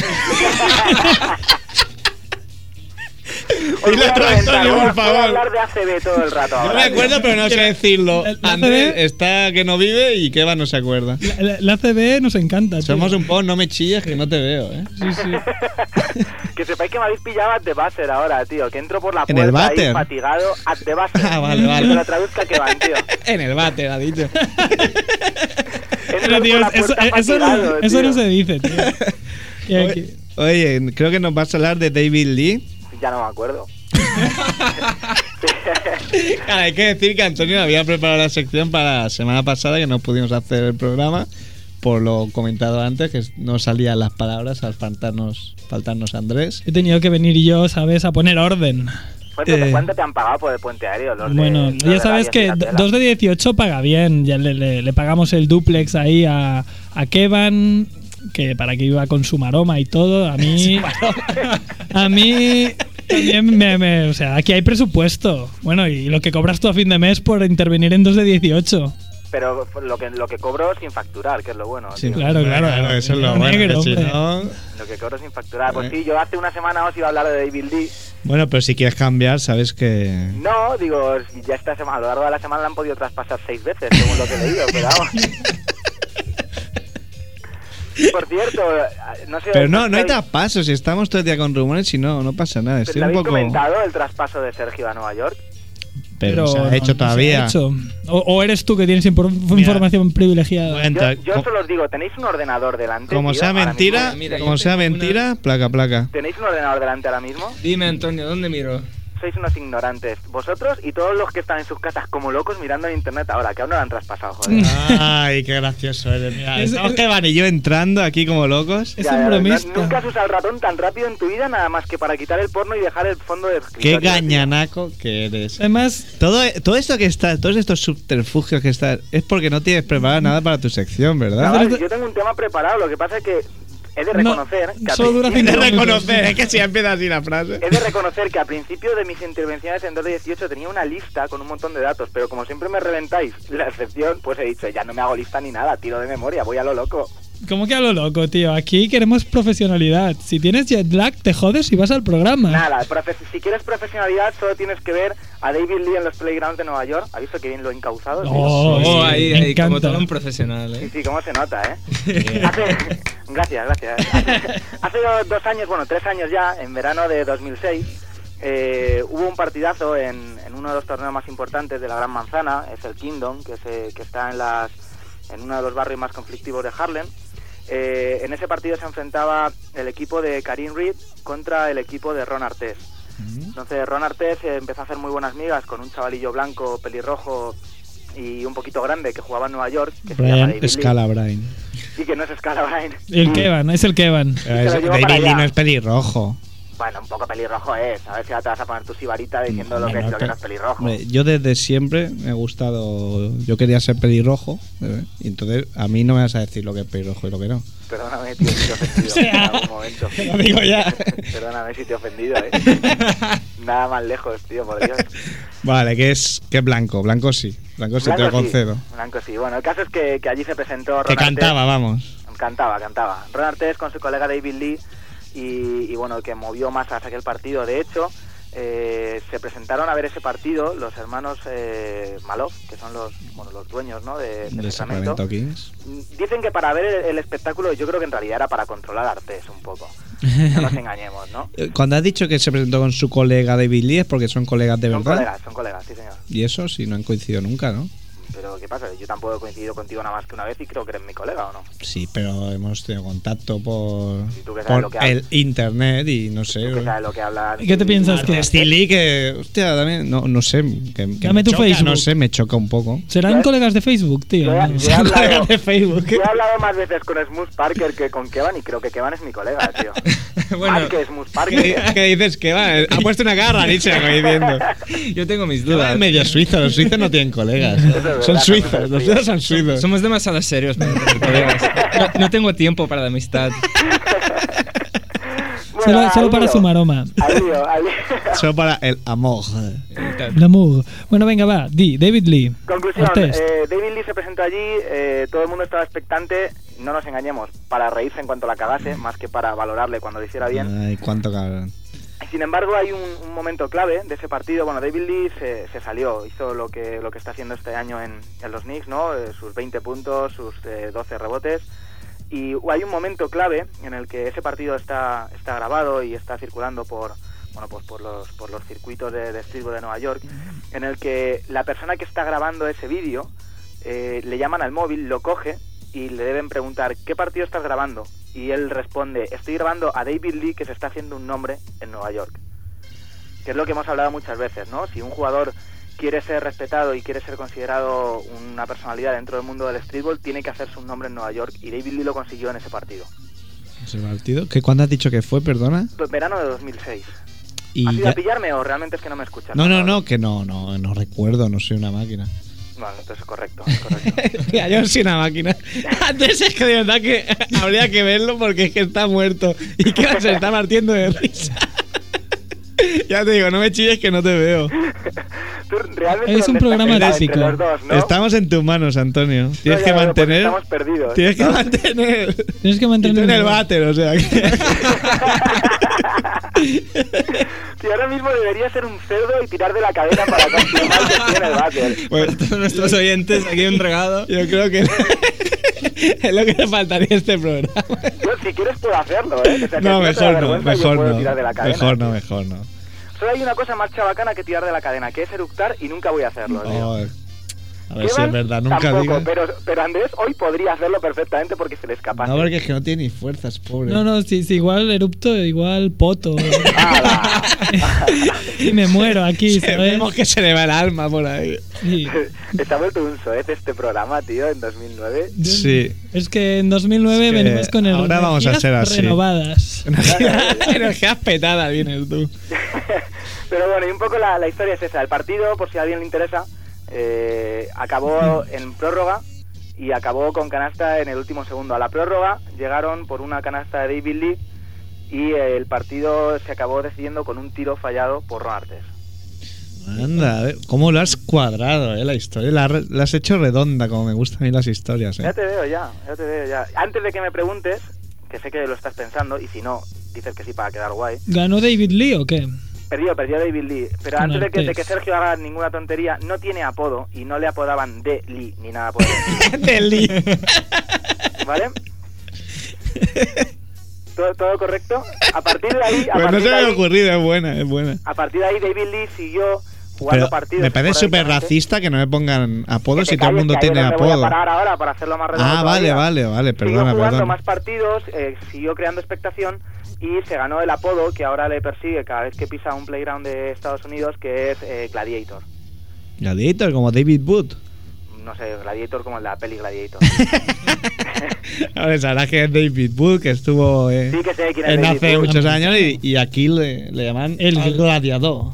Os voy Dilo a tú, reventar, Antonio, voy a- por favor. hablar de ACB todo el rato Yo me acuerdo, pero no sé decirlo. La- la Andrés está que no vive y Kevan no se acuerda. La, la- la CB nos encanta. tío. Somos un poco, no me chilles que no te veo, ¿eh? Sí, sí. [LAUGHS] que sepáis que me habéis pillado at the buzzer ahora, tío. Que entro por la ¿En puerta el ahí váter? fatigado at the buzzer. [LAUGHS] Ah, vale, vale. Que lo traduzca que van, tío. [LAUGHS] En el bate, ha dicho. Pero, tío, la eso, eso no, eso no se dice, tío. Y oye, creo que nos vas a hablar de David Lee. Ya no me acuerdo. [LAUGHS] Claro, hay que decir que Antonio había preparado la sección para la semana pasada que no pudimos hacer el programa por lo comentado antes, que no salían las palabras al faltarnos, faltarnos Andrés. He tenido que venir yo, ¿sabes? A poner orden. ¿Cuánto, Eh. cuánto te han pagado por el puente aéreo? Los Bueno, ya sabes que Filatela? 2 de 18 paga bien. Ya le, le- le pagamos el duplex ahí a, a Kevan, que para que iba con su maroma y todo. A mí. [LAUGHS] a mí. También me, me- O sea, aquí hay presupuesto. Bueno, y lo que cobras tú a fin de mes por intervenir en 2 de 18. Pero lo que, lo que cobro sin facturar, que es lo bueno. Sí, tío. Claro, claro, eso es lo negro, bueno. que si hombre. no- Lo que cobro sin facturar. Pues Eh. sí, yo hace una semana os iba a hablar de David Lee. Bueno, pero si quieres cambiar, sabes que. No, digo, ya esta semana, a lo largo de la semana la han podido traspasar seis veces, según lo que he leído, pero vamos. [LAUGHS] Por cierto, no sé. Pero no, no hay ¿habéis- traspasos. Si estamos todo el día con rumores y no, no pasa nada. Estoy ¿Le un poco. comentado el traspaso de Sergio a Nueva York? Pero, se no- ha hecho no se ha todavía. hecho. O, o eres tú que tienes impor- Mira. información privilegiada. Yo, solo os digo, tenéis un ordenador delante. Como tío, sea mentira? Mira, como sea mentira, placa, placa. ¿Tenéis un ordenador delante ahora mismo? Dime, Antonio, ¿dónde miro? Sois unos ignorantes. Vosotros y todos los que están en sus casas como locos mirando en internet ahora, que aún no lo han traspasado, joder. [LAUGHS] Ay, qué gracioso eres. Mira, Es- estamos es- que van y yo entrando aquí como locos. Es Ya, un bromista. no- Nunca has usado el ratón tan rápido en tu vida, nada más que para quitar el porno y dejar el fondo de Qué escritorio, tío. gañanaco que eres. Además, Todo, todo esto que está, todos estos subterfugios que estás, es porque no tienes preparado nada para tu sección, ¿verdad? Chaval, yo tengo un tema preparado, lo que pasa es que he de No, reconocer que al solo dura principio- cinco de reconocer, es que si empieza así la frase. He de reconocer que al principio de mis intervenciones en 2 de 18 tenía una lista con un montón de datos, pero como siempre me reventáis la excepción, pues he dicho, ya no me hago lista ni nada, tiro de memoria, voy a lo loco. ¿cómo que a lo loco, tío? Aquí queremos profesionalidad. Si tienes jet lag, te jodes y vas al programa. Nada, profe- si quieres profesionalidad, solo tienes que ver a David Lee en los playgrounds de Nueva York. ¿Has visto que bien lo he encauzado? Oh, Oh, sí, ahí, me ahí, como todo un profesional, Sí, ¿eh? sí, cómo se nota, ¿eh? [LAUGHS] Hace... Gracias, gracias. [LAUGHS] Hace, hace do- dos años, bueno, tres años ya, en verano de 2006, eh, hubo un partidazo en, en uno de los torneos más importantes de la Gran Manzana, es el Kingdom, que, se, que está en, las, en uno de los barrios más conflictivos de Harlem. Eh, en ese partido se enfrentaba el equipo de Karim Reed contra el equipo de Ron Artés. Entonces Ron Artés eh, empezó a hacer muy buenas migas con un chavalillo blanco, pelirrojo y un poquito grande que jugaba en Nueva York, que se llama Brian David Scala Brian. Y que no es Scala Brian. El Kevan, es el Kevan. para David Lee allá. no es pelirrojo. Bueno, un poco pelirrojo es. A ver si ahora te vas a poner tu sibarita diciendo lo que, es, lo que no es pelirrojo. Yo desde siempre me ha gustado. Yo quería ser pelirrojo. ¿eh? Y entonces a mí no me vas a decir lo que es pelirrojo y lo que no. Perdóname, tío, si te he ofendido [LAUGHS] en algún momento. lo digo ya. [LAUGHS] Perdóname si te he ofendido, ¿eh? [LAUGHS] Nada más lejos, tío, por Dios. Vale, que es, que es blanco. Blanco sí. Blanco sí te lo sí, concedo. Blanco sí. Bueno, el caso es que, que allí se presentó Ron Que cantaba, vamos. Cantaba, cantaba. Ron Artés con su colega David Lee y, y, bueno, que movió masas aquel partido. De hecho, eh, se presentaron a ver ese partido los hermanos eh, Malov, que son los, bueno, los dueños ¿no? de, de De Sacramento. Sacramento Kings. Dicen que para ver el, el espectáculo, yo creo que en realidad era para controlar a Artés un poco. [LAUGHS] No nos engañemos, ¿no? Eh, Cuando has dicho que se presentó con su colega David Lee es porque son colegas de Son verdad. colegas, son colegas, sí señor. Y eso sí, no han coincidido nunca, ¿no? Pero ¿qué pasa? Yo tampoco he coincidido contigo nada más que una vez y creo que eres mi colega, ¿o no? Sí, pero hemos tenido contacto por, ¿Y tú qué sabes lo por que el internet y no sé. ¿Tú qué sabes lo que hablan? ¿Y qué te piensas que- Steve Lee que, hostia, también, no, no sé, que, que Dame me tu choca, Facebook. no sé, me choca un poco. Serán colegas de Facebook, tío. Yo- yo- he hablado- [LAUGHS] de Facebook. Yo he hablado más veces con Smooth Parker que con Kevan y creo que Kevan es mi colega, tío. [LAUGHS] [LAUGHS] bueno, Mal que Smooth ¿Qué, qué dices que va? Ha puesto una garra, como diciendo. yo tengo mis Duda dudas. es medio suizo, los suizos no tienen colegas. verdad, Son suizos, los suizos son suizos. Somos demasiado serios para tener [LAUGHS] colegas. No, no tengo tiempo para la amistad. [LAUGHS] Bueno, Solo, solo para su maroma. Solo para el amor. L'amour. Bueno, venga, va. Di, David Lee. Conclusión, eh, David Lee se presentó allí, eh, todo el mundo estaba expectante, no nos engañemos, para reírse en cuanto la cagase, más que para valorarle cuando lo hiciera bien. Ay, cuánto cabrón. Sin embargo, hay un, un momento clave de ese partido. Bueno, David Lee se, se salió, hizo lo que, lo que está haciendo este año en, en los Knicks, ¿no? Eh, sus 20 puntos, sus eh, 12 rebotes. Y hay un momento clave en el que ese partido está, está grabado y está circulando por, bueno, pues por los, por los circuitos de, de de Nueva York, en el que la persona que está grabando ese vídeo eh, le llaman al móvil, lo coge y le deben preguntar ¿qué partido estás grabando? Y él responde, estoy grabando a David Lee que se está haciendo un nombre en Nueva York. Que es lo que hemos hablado muchas veces, ¿no? Si un jugador quiere ser respetado y quiere ser considerado una personalidad dentro del mundo del streetball, tiene que hacerse un nombre en Nueva York y David Lee lo consiguió en ese partido. ¿Ese partido? ¿Qué, ¿Cuándo has dicho que fue, perdona? Pues Verano de 2006. Y ¿Has ido ya- a pillarme o realmente es que no me escuchas? No, no, no, que no, no, no recuerdo, no soy una máquina. Entonces es correcto, [LAUGHS] correcto. Yo soy una máquina. [LAUGHS] Antes es que de verdad que habría que verlo porque es que está muerto y que se está partiendo de risa. [LAUGHS] ya te digo, no me chilles que no te veo. Tú realmente Es un ¿dónde programa dos, ¿no? Estamos en tus manos, Antonio. Tienes No, que ya mantener. Estamos perdidos. Tienes que ¿no? mantener. Tienes que mantener en el váter, o sea que. Si ahora mismo debería ser un cerdo y tirar de la cadena para confirmar que en el váter. [LAUGHS] Pues, Todos nuestros oyentes, aquí un regalo. yo creo que [LAUGHS] es lo que le faltaría a este programa. Yo, si quieres, puedo hacerlo, ¿eh? O sea, que No, te mejor no, mejor no. tirar de la cadena. Mejor no, mejor no. Solo hay una cosa más chabacana que tirar de la cadena, que es eructar y nunca voy a hacerlo. tío. A ver si es verdad, nunca tampoco, digas. pero, pero Andrés hoy podría hacerlo perfectamente porque se le escapa. No, porque es que no tiene ni fuerzas, pobre. No, no, si, si igual erupto, igual poto. ¡Hala! [LAUGHS] y me muero aquí, [LAUGHS] ¿sabes? Vemos que se le va el alma por ahí. Sí. [LAUGHS] Ha vuelto un soez este programa, tío, en 2009. Sí. Es que en 2009 Es que venimos con el ahora vamos a ser así. renovadas. Energías petadas vienes tú. Pero bueno, y un poco la, la historia es esa. El partido, por si a alguien le interesa, eh, acabó [LAUGHS] en prórroga y acabó con canasta en el último segundo. A la prórroga llegaron por una canasta de David Lee y el partido se acabó decidiendo con un tiro fallado por Ron Artes. Anda, ¿cómo lo has cuadrado, eh, la historia? La, has- la has hecho redonda, como me gustan a mí las historias, Ya eh. te veo, ya, ya te veo, ya. Antes de que me preguntes, que sé que lo estás pensando, y si no, dices que sí para quedar guay. ¿Ganó David Lee o qué? Perdió, perdió David Lee. Pero antes de que, de Sergio haga ninguna tontería, no tiene apodo y no le apodaban de Lee ni nada por el estilo, [LAUGHS] Deli. ¿Vale? ¿Todo, todo correcto? A partir de ahí, a, Pues no se de me ha ocurrido, es buena, es buena. a partir de ahí David Lee siguió jugando Pero partidos. me parece súper racista que no me pongan apodos si todo el mundo tiene donde voy a apodo. parar ahora para hacerlo más Ah, vale, todavía. vale, vale, Siguió perdona, jugando perdona. más partidos, eh, siguió creando expectación y se ganó el apodo que ahora le persigue cada vez que pisa un playground de Estados Unidos, que es eh, Gladiator. Gladiator, como David Wood. No sé, Gladiator como en la peli Gladiator. [LAUGHS] Ahora sabrás que es David Wood, que estuvo eh, Sí que sé quién es en David hace Wood. muchos años y, y aquí le, le llaman el El- gladiador.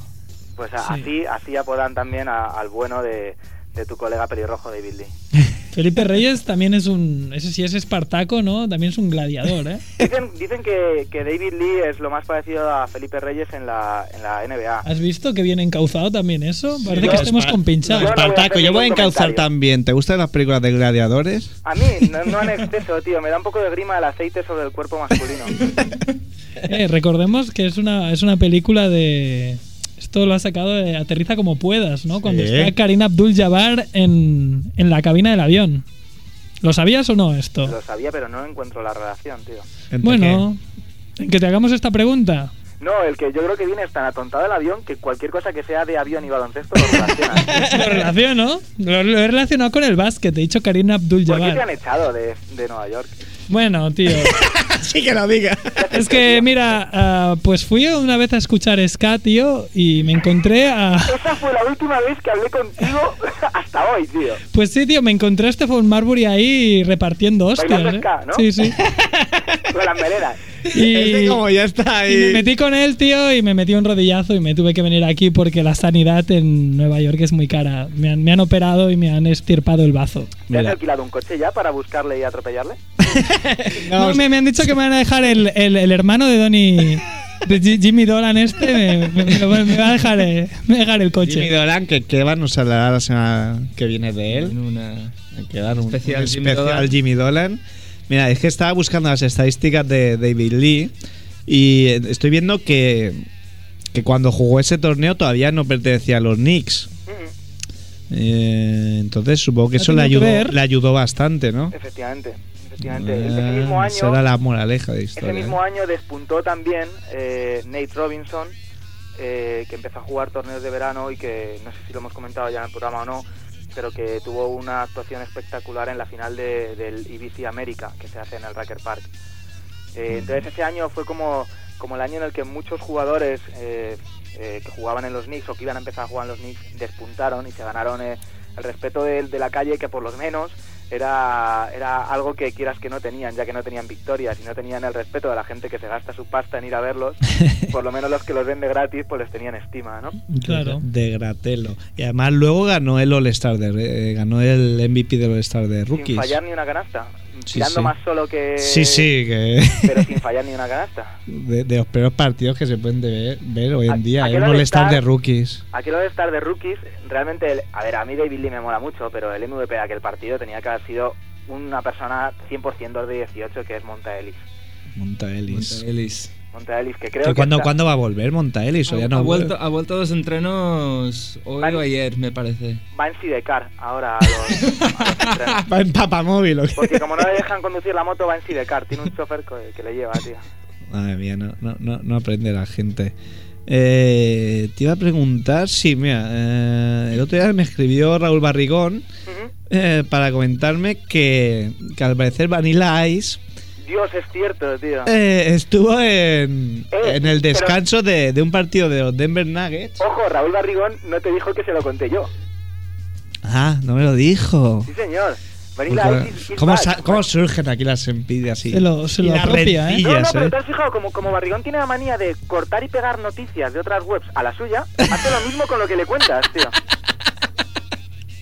Pues a- Sí. así, así apodan también a- al bueno de, de tu colega pelirrojo David Lee. [LAUGHS] Felipe Reyes también es un. Ese sí es Espartaco, ¿no? También es un gladiador, ¿eh? [LAUGHS] Dicen, dicen que, que David Lee es lo más parecido a Felipe Reyes en la, en la NBA. ¿Has visto que viene encauzado también eso? Parece yo- que estemos a Espartaco, yo voy a encauzar también. ¿Te gustan las películas de gladiadores? A mí, no, no en exceso, tío. Me da un poco de grima el aceite sobre el cuerpo masculino. [LAUGHS] Eh, recordemos que es una, es una película de. Esto lo ha sacado de Aterriza como puedas, ¿no? Cuando está Karina Abdul Jabbar en, en la cabina del avión. ¿Lo sabías o no esto? Lo sabía, pero no encuentro la relación, tío. ¿Entre Bueno, que te hagamos esta pregunta. No, el que yo creo que viene es tan atontado el avión que cualquier cosa que sea de avión y baloncesto lo relaciona. [LAUGHS] Lo relaciono. Lo, lo he relacionado con el básquet. He dicho Karina Abdul ¿Por qué te han Jabbar. echado de, de Nueva York? Bueno, tío. [LAUGHS] sí que lo diga. Es que, mira, ah, pues fui una vez a escuchar ska, tío, y me encontré a. [LAUGHS] Esa fue la última vez que hablé contigo hasta hoy, tío. Pues sí, tío, me encontré a Stephen Marbury ahí repartiendo hostias. ¿eh? ska, ¿no? Sí, sí. Con las melenas. Y, [LAUGHS] Ese como ya está y me ahí. metí con él, tío, y me metí un rodillazo y me tuve que venir aquí porque la sanidad en Nueva York es muy cara. Me han, me han operado y me han estirpado el bazo. ¿Te has alquilado un coche ya para buscarle y atropellarle? [LAUGHS] No, me, me han dicho que me van a dejar el, el- el hermano de Donny. De Ji- Jimmy Dolan este me, me- me- me va a dejar, eh, me va a dejar el coche. Jimmy Dolan, que, que va, nos hablará la semana que viene de En él. una... Que dan un Especial un Jimmy especial Dolan. Jimmy Dolan. Mira, es que estaba buscando las estadísticas de David Lee y eh, estoy viendo que, que cuando jugó ese torneo todavía no pertenecía a los Knicks. Eh, entonces supongo que ¿Ha eso le que ayudó, le ayudó bastante, ¿no? Efectivamente, efectivamente. Ese mismo año... Será la moraleja de Ese historia. mismo año despuntó también eh, Nate Robinson, eh, que empezó a jugar torneos de verano y que no sé si lo hemos comentado ya en el programa o no, pero que tuvo una actuación espectacular en la final de- del IBC América, que se hace en el Racker Park. Eh, entonces ese año fue como, como el año en el que muchos jugadores eh, eh, que jugaban en los Knicks o que iban a empezar a jugar en los Knicks despuntaron y se ganaron el respeto de, de la calle que por lo menos era, era algo que quieras que no tenían, ya que no tenían victorias y no tenían el respeto de la gente que se gasta su pasta en ir a verlos, [LAUGHS] por lo menos los que los ven de gratis pues les tenían estima, ¿no? Claro. De Gratelo. Y además luego ganó el All-Star de eh, ganó el MVP del All-Star de Sin Rookies. fallar ni una canasta, Sí, tirando sí. más solo que... Sí, sí, que [LAUGHS] Pero sin fallar ni una canasta. de, de los peores partidos que se pueden de ver, ver hoy ¿A- en día. a Es un está? de Rookies. Aquí lo de estar de rookies, realmente, el- a ver, a mí David Lee me mola mucho, pero el MVP de aquel partido tenía que haber sido una persona 100% dos de 18, que es Monta Ellis. Monta Ellis. Monta Ellis. Monta Ellis, que creo ¿Que que... ¿Cuándo, está- ¿Cuándo va a volver Monta Ellis? O ya ha, no ha vuelto, ha vuelto a los entrenos hoy o ayer, me parece. Va en Sidecar ahora a los, a los. Va en papamóvil. ¿o qué? Porque como no le dejan conducir la moto, va en Sidecar. Tiene un chofer que, que le lleva, tío. Madre mía, no, no, no, no aprende la gente. Eh, te iba a preguntar, sí, mira, eh, el otro día me escribió Raúl Barrigón eh, para comentarme que, que al parecer Vanilla Ice Dios, es cierto, tío. eh, estuvo en, Eh, en el descanso de, de un partido de los Denver Nuggets. Ojo, Raúl Barrigón no te dijo que se lo conté yo. Ah, no me lo dijo. Sí, señor. Vanilla Ice is- is ¿Cómo, cómo surgen aquí las envidias? y- Se lo- se y lo las apropia, ¿eh? No, no, pero eh? te has fijado, como, como Barrigón tiene la manía de cortar y pegar noticias de otras webs a la suya, hace lo mismo con lo que le cuentas, tío.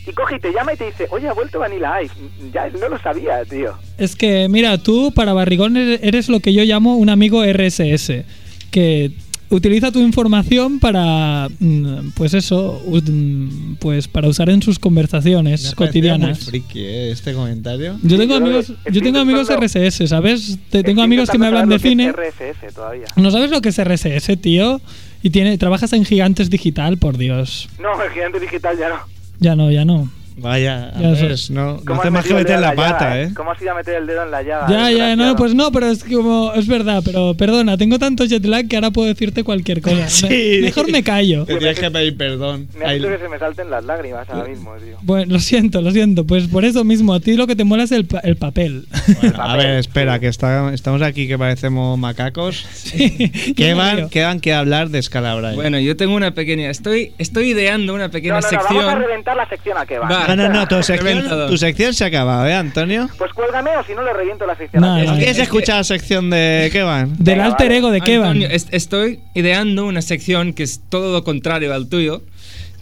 Y coge y te llama y te dice, oye, ha vuelto Vanilla Ice. Ya, él no lo sabía, tío. Es que, mira, tú para Barrigón eres eres lo que yo llamo un amigo RSS, que utiliza tu información para, mm, pues eso, mm, pues para usar en sus Me conversaciones parecido cotidianas. muy friki, eh, este comentario. Yo tengo amigos, yo tengo amigos RSS, ¿sabes? Te- tengo amigos que me hablan de saber lo que cine. es RSS todavía. ¿No sabes lo que es RSS, tío? Y tiene, trabajas en Gigantes Digital, por Dios. No, el gigante digital ya no. Ya no, ya no. Vaya, Ya ves, no, no ¿Cómo hace has más que meter la llaga, pata, ¿eh? ¿Cómo has ido a meter el dedo en la llaga? Ya, ya, no, pues no, pero es como, es verdad, pero perdona, tengo tanto jet lag que ahora puedo decirte cualquier cosa. [LAUGHS] Me- Sí. mejor me callo. Te tienes que pedir perdón. Me ha hecho que se me salten las lágrimas ahora mismo, tío. Bueno, lo siento, lo siento. Pues por eso mismo, a ti lo que te mola es el, pa- el papel. Bueno, a [LAUGHS] ver, espera, que está- estamos aquí que parecemos macacos. Sí, ¿Qué van, van que hablar de Scalabra? Bueno, yo tengo una pequeña. Estoy, estoy ideando una No, pequeña no, no, sección. vamos a reventar la sección a que va. Va. No, no, no, tu sección, tu sección se ha acabado, ¿eh, Antonio? Pues cuélgame o si no le reviento la sección No, no. ¿Quieres es escuchar la sección de qué van? Del alter ego de Kevan. Antonio, es- estoy ideando una sección que es todo lo contrario al tuyo,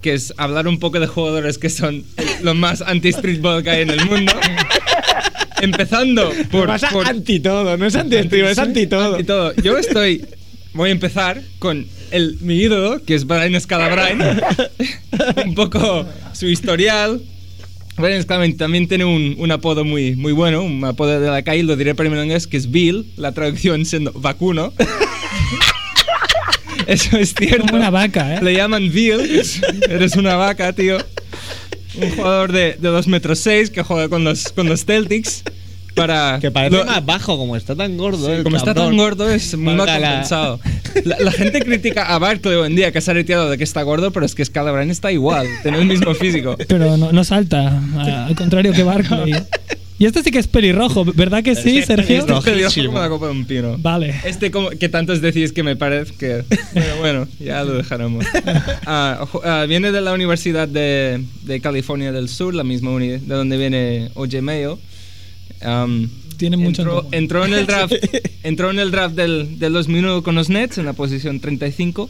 que es hablar un poco de jugadores que son el- lo más anti-streetball que hay en el mundo. [LAUGHS] Empezando por, Pasa por- anti todo, no es anti es anti todo. anti todo. Yo estoy. Voy a empezar con el, mi ídolo, que es Brian Scalabrine. [LAUGHS] un poco su historial. Brian Scalabrine también tiene un, un apodo muy, muy bueno, un apodo de la calle, lo diré primero en inglés, que es Bill, la traducción siendo vacuno. [LAUGHS] Eso es cierto. Como una vaca, ¿eh? Le llaman Bill, eres una vaca, tío. Un jugador de, de 2 metros 6 que juega con los, con los Celtics. Para [LAUGHS] Que parece lo- más bajo, como está tan gordo. el como está cabrón. tan gordo, es muy mal compensado. [LAUGHS] La, la gente critica a Barkley hoy en día que se ha retirado de que está gordo, pero es que Scalabrine está igual, tiene el mismo físico. Pero no, no salta, al contrario que Barkley. [LAUGHS] Y este sí que es pelirrojo, ¿verdad que sí, Este- Sergio? este- Este pelirrojo como la copa de un pino. Vale. Este como que tantos decís que me parece que... Pero bueno, ya lo dejaremos. Ojo, ah, viene de la Universidad de, de California del Sur, la misma uni de donde viene O.J. Mayo. Am, Tiene mucho en entró, entró en el [LAUGHS] draft, entró en el draft del, del 2001 con los Nets en la posición 35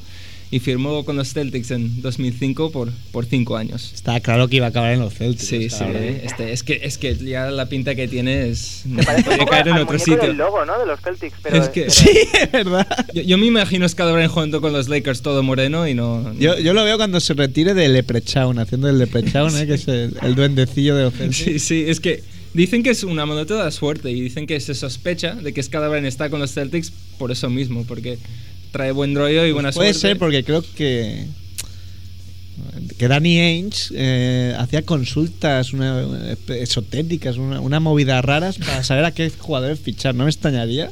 y firmó con los Celtics en 2005 por, por 5 años. Está claro que iba a acabar en los Celtics. Sí, sí, este, es, que, es que ya la pinta que tiene es... Me parece un podría caer en otro sitio. del logo, ¿no? De los Celtics, pero... Es que- pero- Sí, es verdad. Yo, yo me imagino a Scalabrine jugando con los Lakers todo moreno y no... Yo, yo lo veo cuando se retire del Leprechaun, haciendo el Leprechaun, ¿eh? que es el, el duendecillo de los Celtics. Sí, sí, es que dicen que es una amuleto de la suerte y dicen que se sospecha de que Scalabrine está con los Celtics por eso mismo, porque trae buen rollo y buena Puede suerte. ser porque creo que que Danny Ainge eh, hacía consultas una- esotéricas, una, una movida raras para saber a qué jugadores fichar. No me extrañaría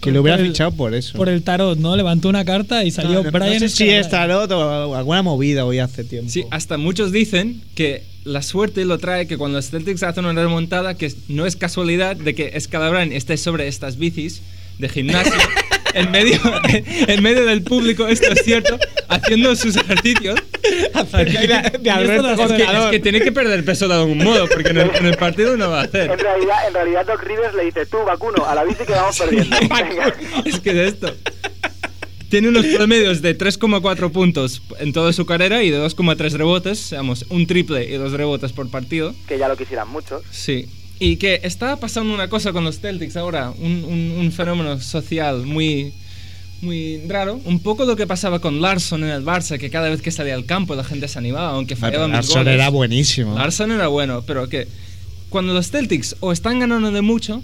que lo hubiera el- fichado por eso. Por el tarot, ¿no? Levantó una carta y salió no, no Brian sé si es tarot o alguna movida hoy hace tiempo. Sí, hasta muchos dicen que la suerte lo trae que cuando los Celtics hacen una remontada, que no es casualidad de que Scalabrine esté sobre estas bicis de gimnasio [LAUGHS] en medio, [LAUGHS] en medio del público, esto es cierto, haciendo sus ejercicios. de Alberto Es que, es que tiene que perder peso de algún modo, porque en el, en el partido no va a hacer. En realidad, en realidad Doc Rivers le dice, tú, vacuno, a la bici que vamos perdiendo. [LAUGHS] Venga. Es que de esto. Tiene unos promedios de 3,4 puntos en toda su carrera y de 2,3 rebotes, digamos, un triple y dos rebotes por partido. que ya lo quisieran muchos. Sí. Y que está pasando una cosa con los Celtics ahora, un, un- un fenómeno social muy, muy raro. Un poco lo que pasaba con Larson en el Barça, que cada vez que salía al campo la gente se animaba, aunque fallaba Larson goles. era buenísimo. Larson era bueno, pero que cuando los Celtics o están ganando de mucho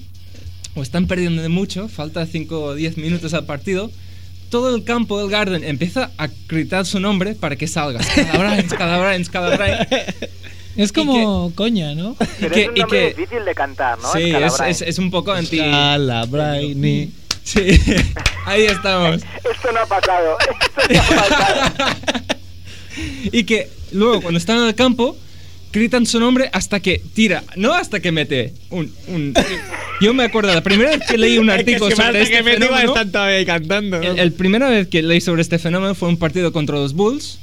o están perdiendo de mucho, falta 5 o 10 minutos al partido, todo el campo del Garden empieza a gritar su nombre para que salga. [LAUGHS] Es como coña, ¿no? Pero que- es un y nombre que- difícil de cantar, ¿no? Sí, es, es- es un poco anti... Scalabrine. Sí, [LAUGHS] ahí estamos. Esto no ha pasado. Esto no ha pasado. [LAUGHS] Y que luego, cuando están en el campo, gritan su nombre hasta que tira, no hasta que mete un... un- yo me acuerdo, la primera vez que leí un [LAUGHS] artículo sobre este fenómeno... están todavía ahí cantando. ¿no? El, el primera vez que leí sobre este fenómeno fue un partido contra los Bulls,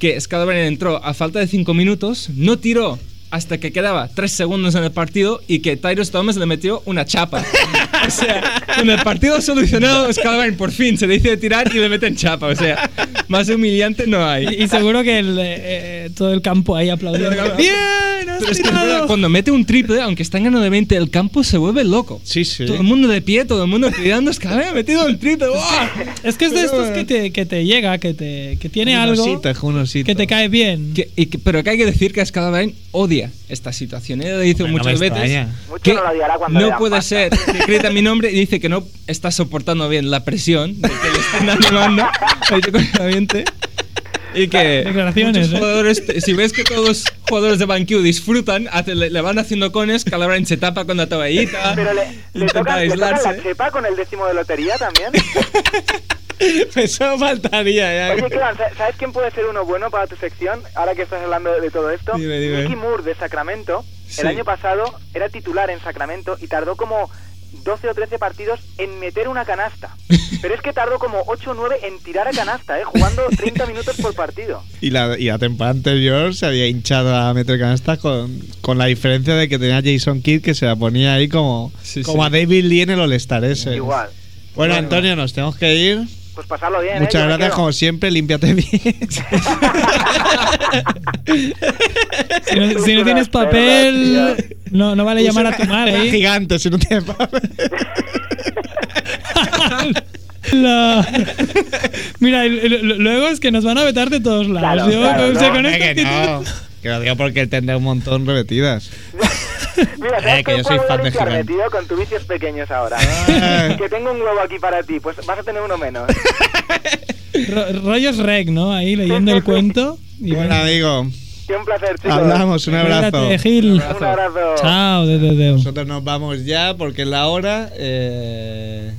que Scalabrine entró a falta de 5 minutos, no tiró hasta que quedaba 3 segundos en el partido y que Tyrus Thomas le metió una chapa. [LAUGHS] o sea, con el partido solucionado, Scalabrine por fin se decide tirar y le meten chapa. O sea, más humillante no hay. Y, y seguro que el, eh, eh, todo el campo ahí aplaudiendo. ¡Bien! has Pero es que es tirado". verdad, cuando mete un triple, aunque está en ganando de 20, el campo se vuelve loco. Sí, sí. Todo el mundo de pie, todo el mundo gritando, Scalabrine ha metido un triple. Es que es de estos que te, que te llega, que te que tiene Un algo un osito. que te cae bien. Que- y que- pero que hay que decir que Scalabrine odia esta situación. Él lo dice Bueno, muchas me veces extraña. Mucho que no lo odiará cuando no puede pasta. ser que grita mi nombre y dice que no está soportando bien la presión de que le estén animando [LAUGHS] automáticamente. y que Declaraciones, ¿eh? jugadores, si ves que todos los jugadores de BanQ disfrutan, hace- le, le van haciendo cones, Scalabrine se tapa con la toallita, Pero le, le intenta tocan, le tocan la chepa con el décimo de lotería también. [LAUGHS] [LAUGHS] Eso faltaría ya. Oye, Clan, ¿sa- ¿sabes quién puede ser uno bueno para tu sección? Ahora que estás hablando de, de todo esto. Dime, Moore de Sacramento. Sí. El año pasado era titular en Sacramento y tardó como 12 o 13 partidos en meter una canasta. [LAUGHS] Pero es que tardó como 8 o 9 en tirar a canasta, ¿eh? Jugando 30 minutos por partido. Y la, y la temporada anterior se había hinchado a meter canastas con, con la diferencia de que tenía Jason Kidd que se la ponía ahí como, Sí, como sí. a David Lee en el All-Star ese. Igual. Bueno, Bueno. Antonio, nos tenemos que ir. Pues pasarlo bien, ¿eh? Muchas me gracias, como siempre. Límpiate bien. Si no, si no tienes papel, no, no vale llamar a tu madre. Es ¿eh? gigante si no tienes papel. [LAUGHS] La- Mira, luego es que nos van a vetar de todos lados. Claro, Yo, claro, no, con Hombre, esta que actitud- no. Que lo digo porque él tendrá un montón repetidas. Mira, Eh, ¿sabes que yo soy fan de Gigante. tío? Con tus vicios pequeños ahora. Ah. que tengo un huevo aquí para ti, pues vas a tener uno menos. Ro- rollos rec, ¿no? Ahí leyendo el cuento. Y Bueno, amigo, Qué un placer, chicos. hablamos. Un abrazo. Cuídate, Gil. Un abrazo. Chao, de, de, de. Nosotros nos vamos ya porque es la hora. Eh,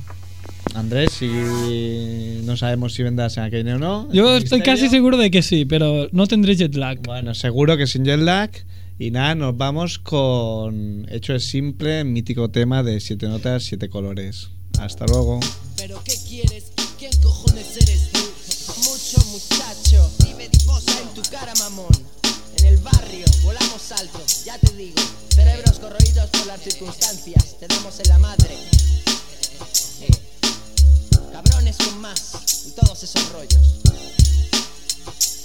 Andrés, si no sabemos si vendrás en aquel o no. Yo es un estoy misterio. casi seguro de que sí, pero no tendré jet lag. Bueno, seguro que sin jet lag. Y nada, nos vamos con Hecho es simple, mítico tema de siete notas, siete colores. Hasta luego. Pero ¿qué quieres? ¿Quién cojones eres tú? Mucho muchacho, vive difosa en tu cara, mamón. En el barrio, volamos alto, ya te digo. Cerebros corroídos por las circunstancias, te damos en la madre. Eh, Cabrones con más, y todos esos rollos.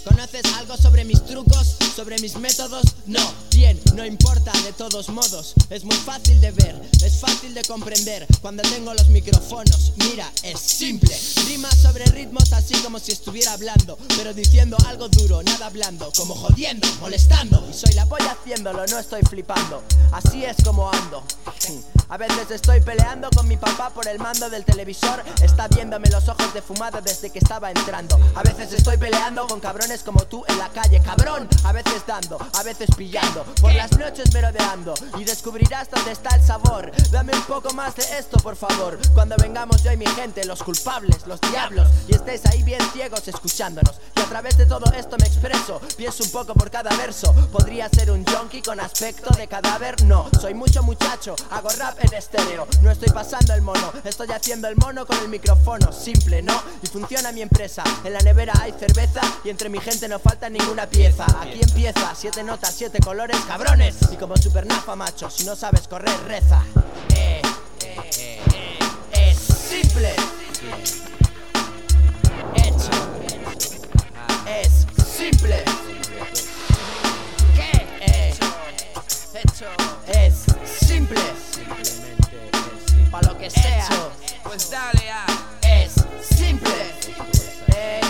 ¿Conoces algo sobre mis trucos? ¿Sobre mis métodos? No, bien, no importa, de todos modos. Es muy fácil de ver, es fácil de comprender. Cuando tengo los micrófonos, mira, es simple. Rima sobre ritmos así como si estuviera hablando, pero diciendo algo duro, nada blando, como jodiendo, molestando. Y soy la polla haciéndolo, no estoy flipando. Así es como ando. A veces estoy peleando con mi papá por el mando del televisor. Está viéndome los ojos de fumada desde que estaba entrando. A veces estoy peleando con cabrones como tú en la calle, cabrón. A veces dando, a veces pillando. Por las noches merodeando y descubrirás dónde está el sabor. Dame un poco más de esto, por favor. Cuando vengamos yo y mi gente, los culpables, los diablos, y estéis ahí bien ciegos escuchándonos. Y a través de todo esto me expreso. Pienso un poco por cada verso. Podría ser un junkie con aspecto de cadáver. No, soy mucho muchacho. Hago rap en estéreo. No estoy pasando el mono, estoy haciendo el mono con el micrófono. Simple, ¿no? Y funciona mi empresa. En la nevera hay cerveza y entre mi gente no falta ninguna pieza. Aquí empieza, siete notas, siete colores, cabrones. Y como supernafa, macho, si no sabes correr, reza. Eh, eh, eh, es simple. Hecho. Es simple. ¿Qué? Eh, hecho. Es simple. Para lo que sea. Pues dale a. Es simple. Eh,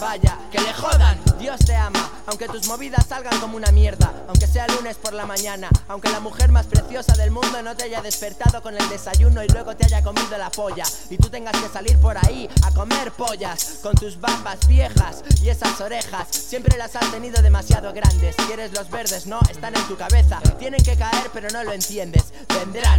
vaya, que le jodan. Dios te ama, aunque tus movidas salgan como una mierda. Aunque sea lunes por la mañana. Aunque la mujer más preciosa del mundo no te haya despertado con el desayuno y luego te haya comido la polla. Y tú tengas que salir por ahí a comer pollas. Con tus bambas viejas y esas orejas. Siempre las has tenido demasiado grandes. Quieres los verdes, no, están en tu cabeza. Tienen que caer, pero no lo entiendes. Vendrán.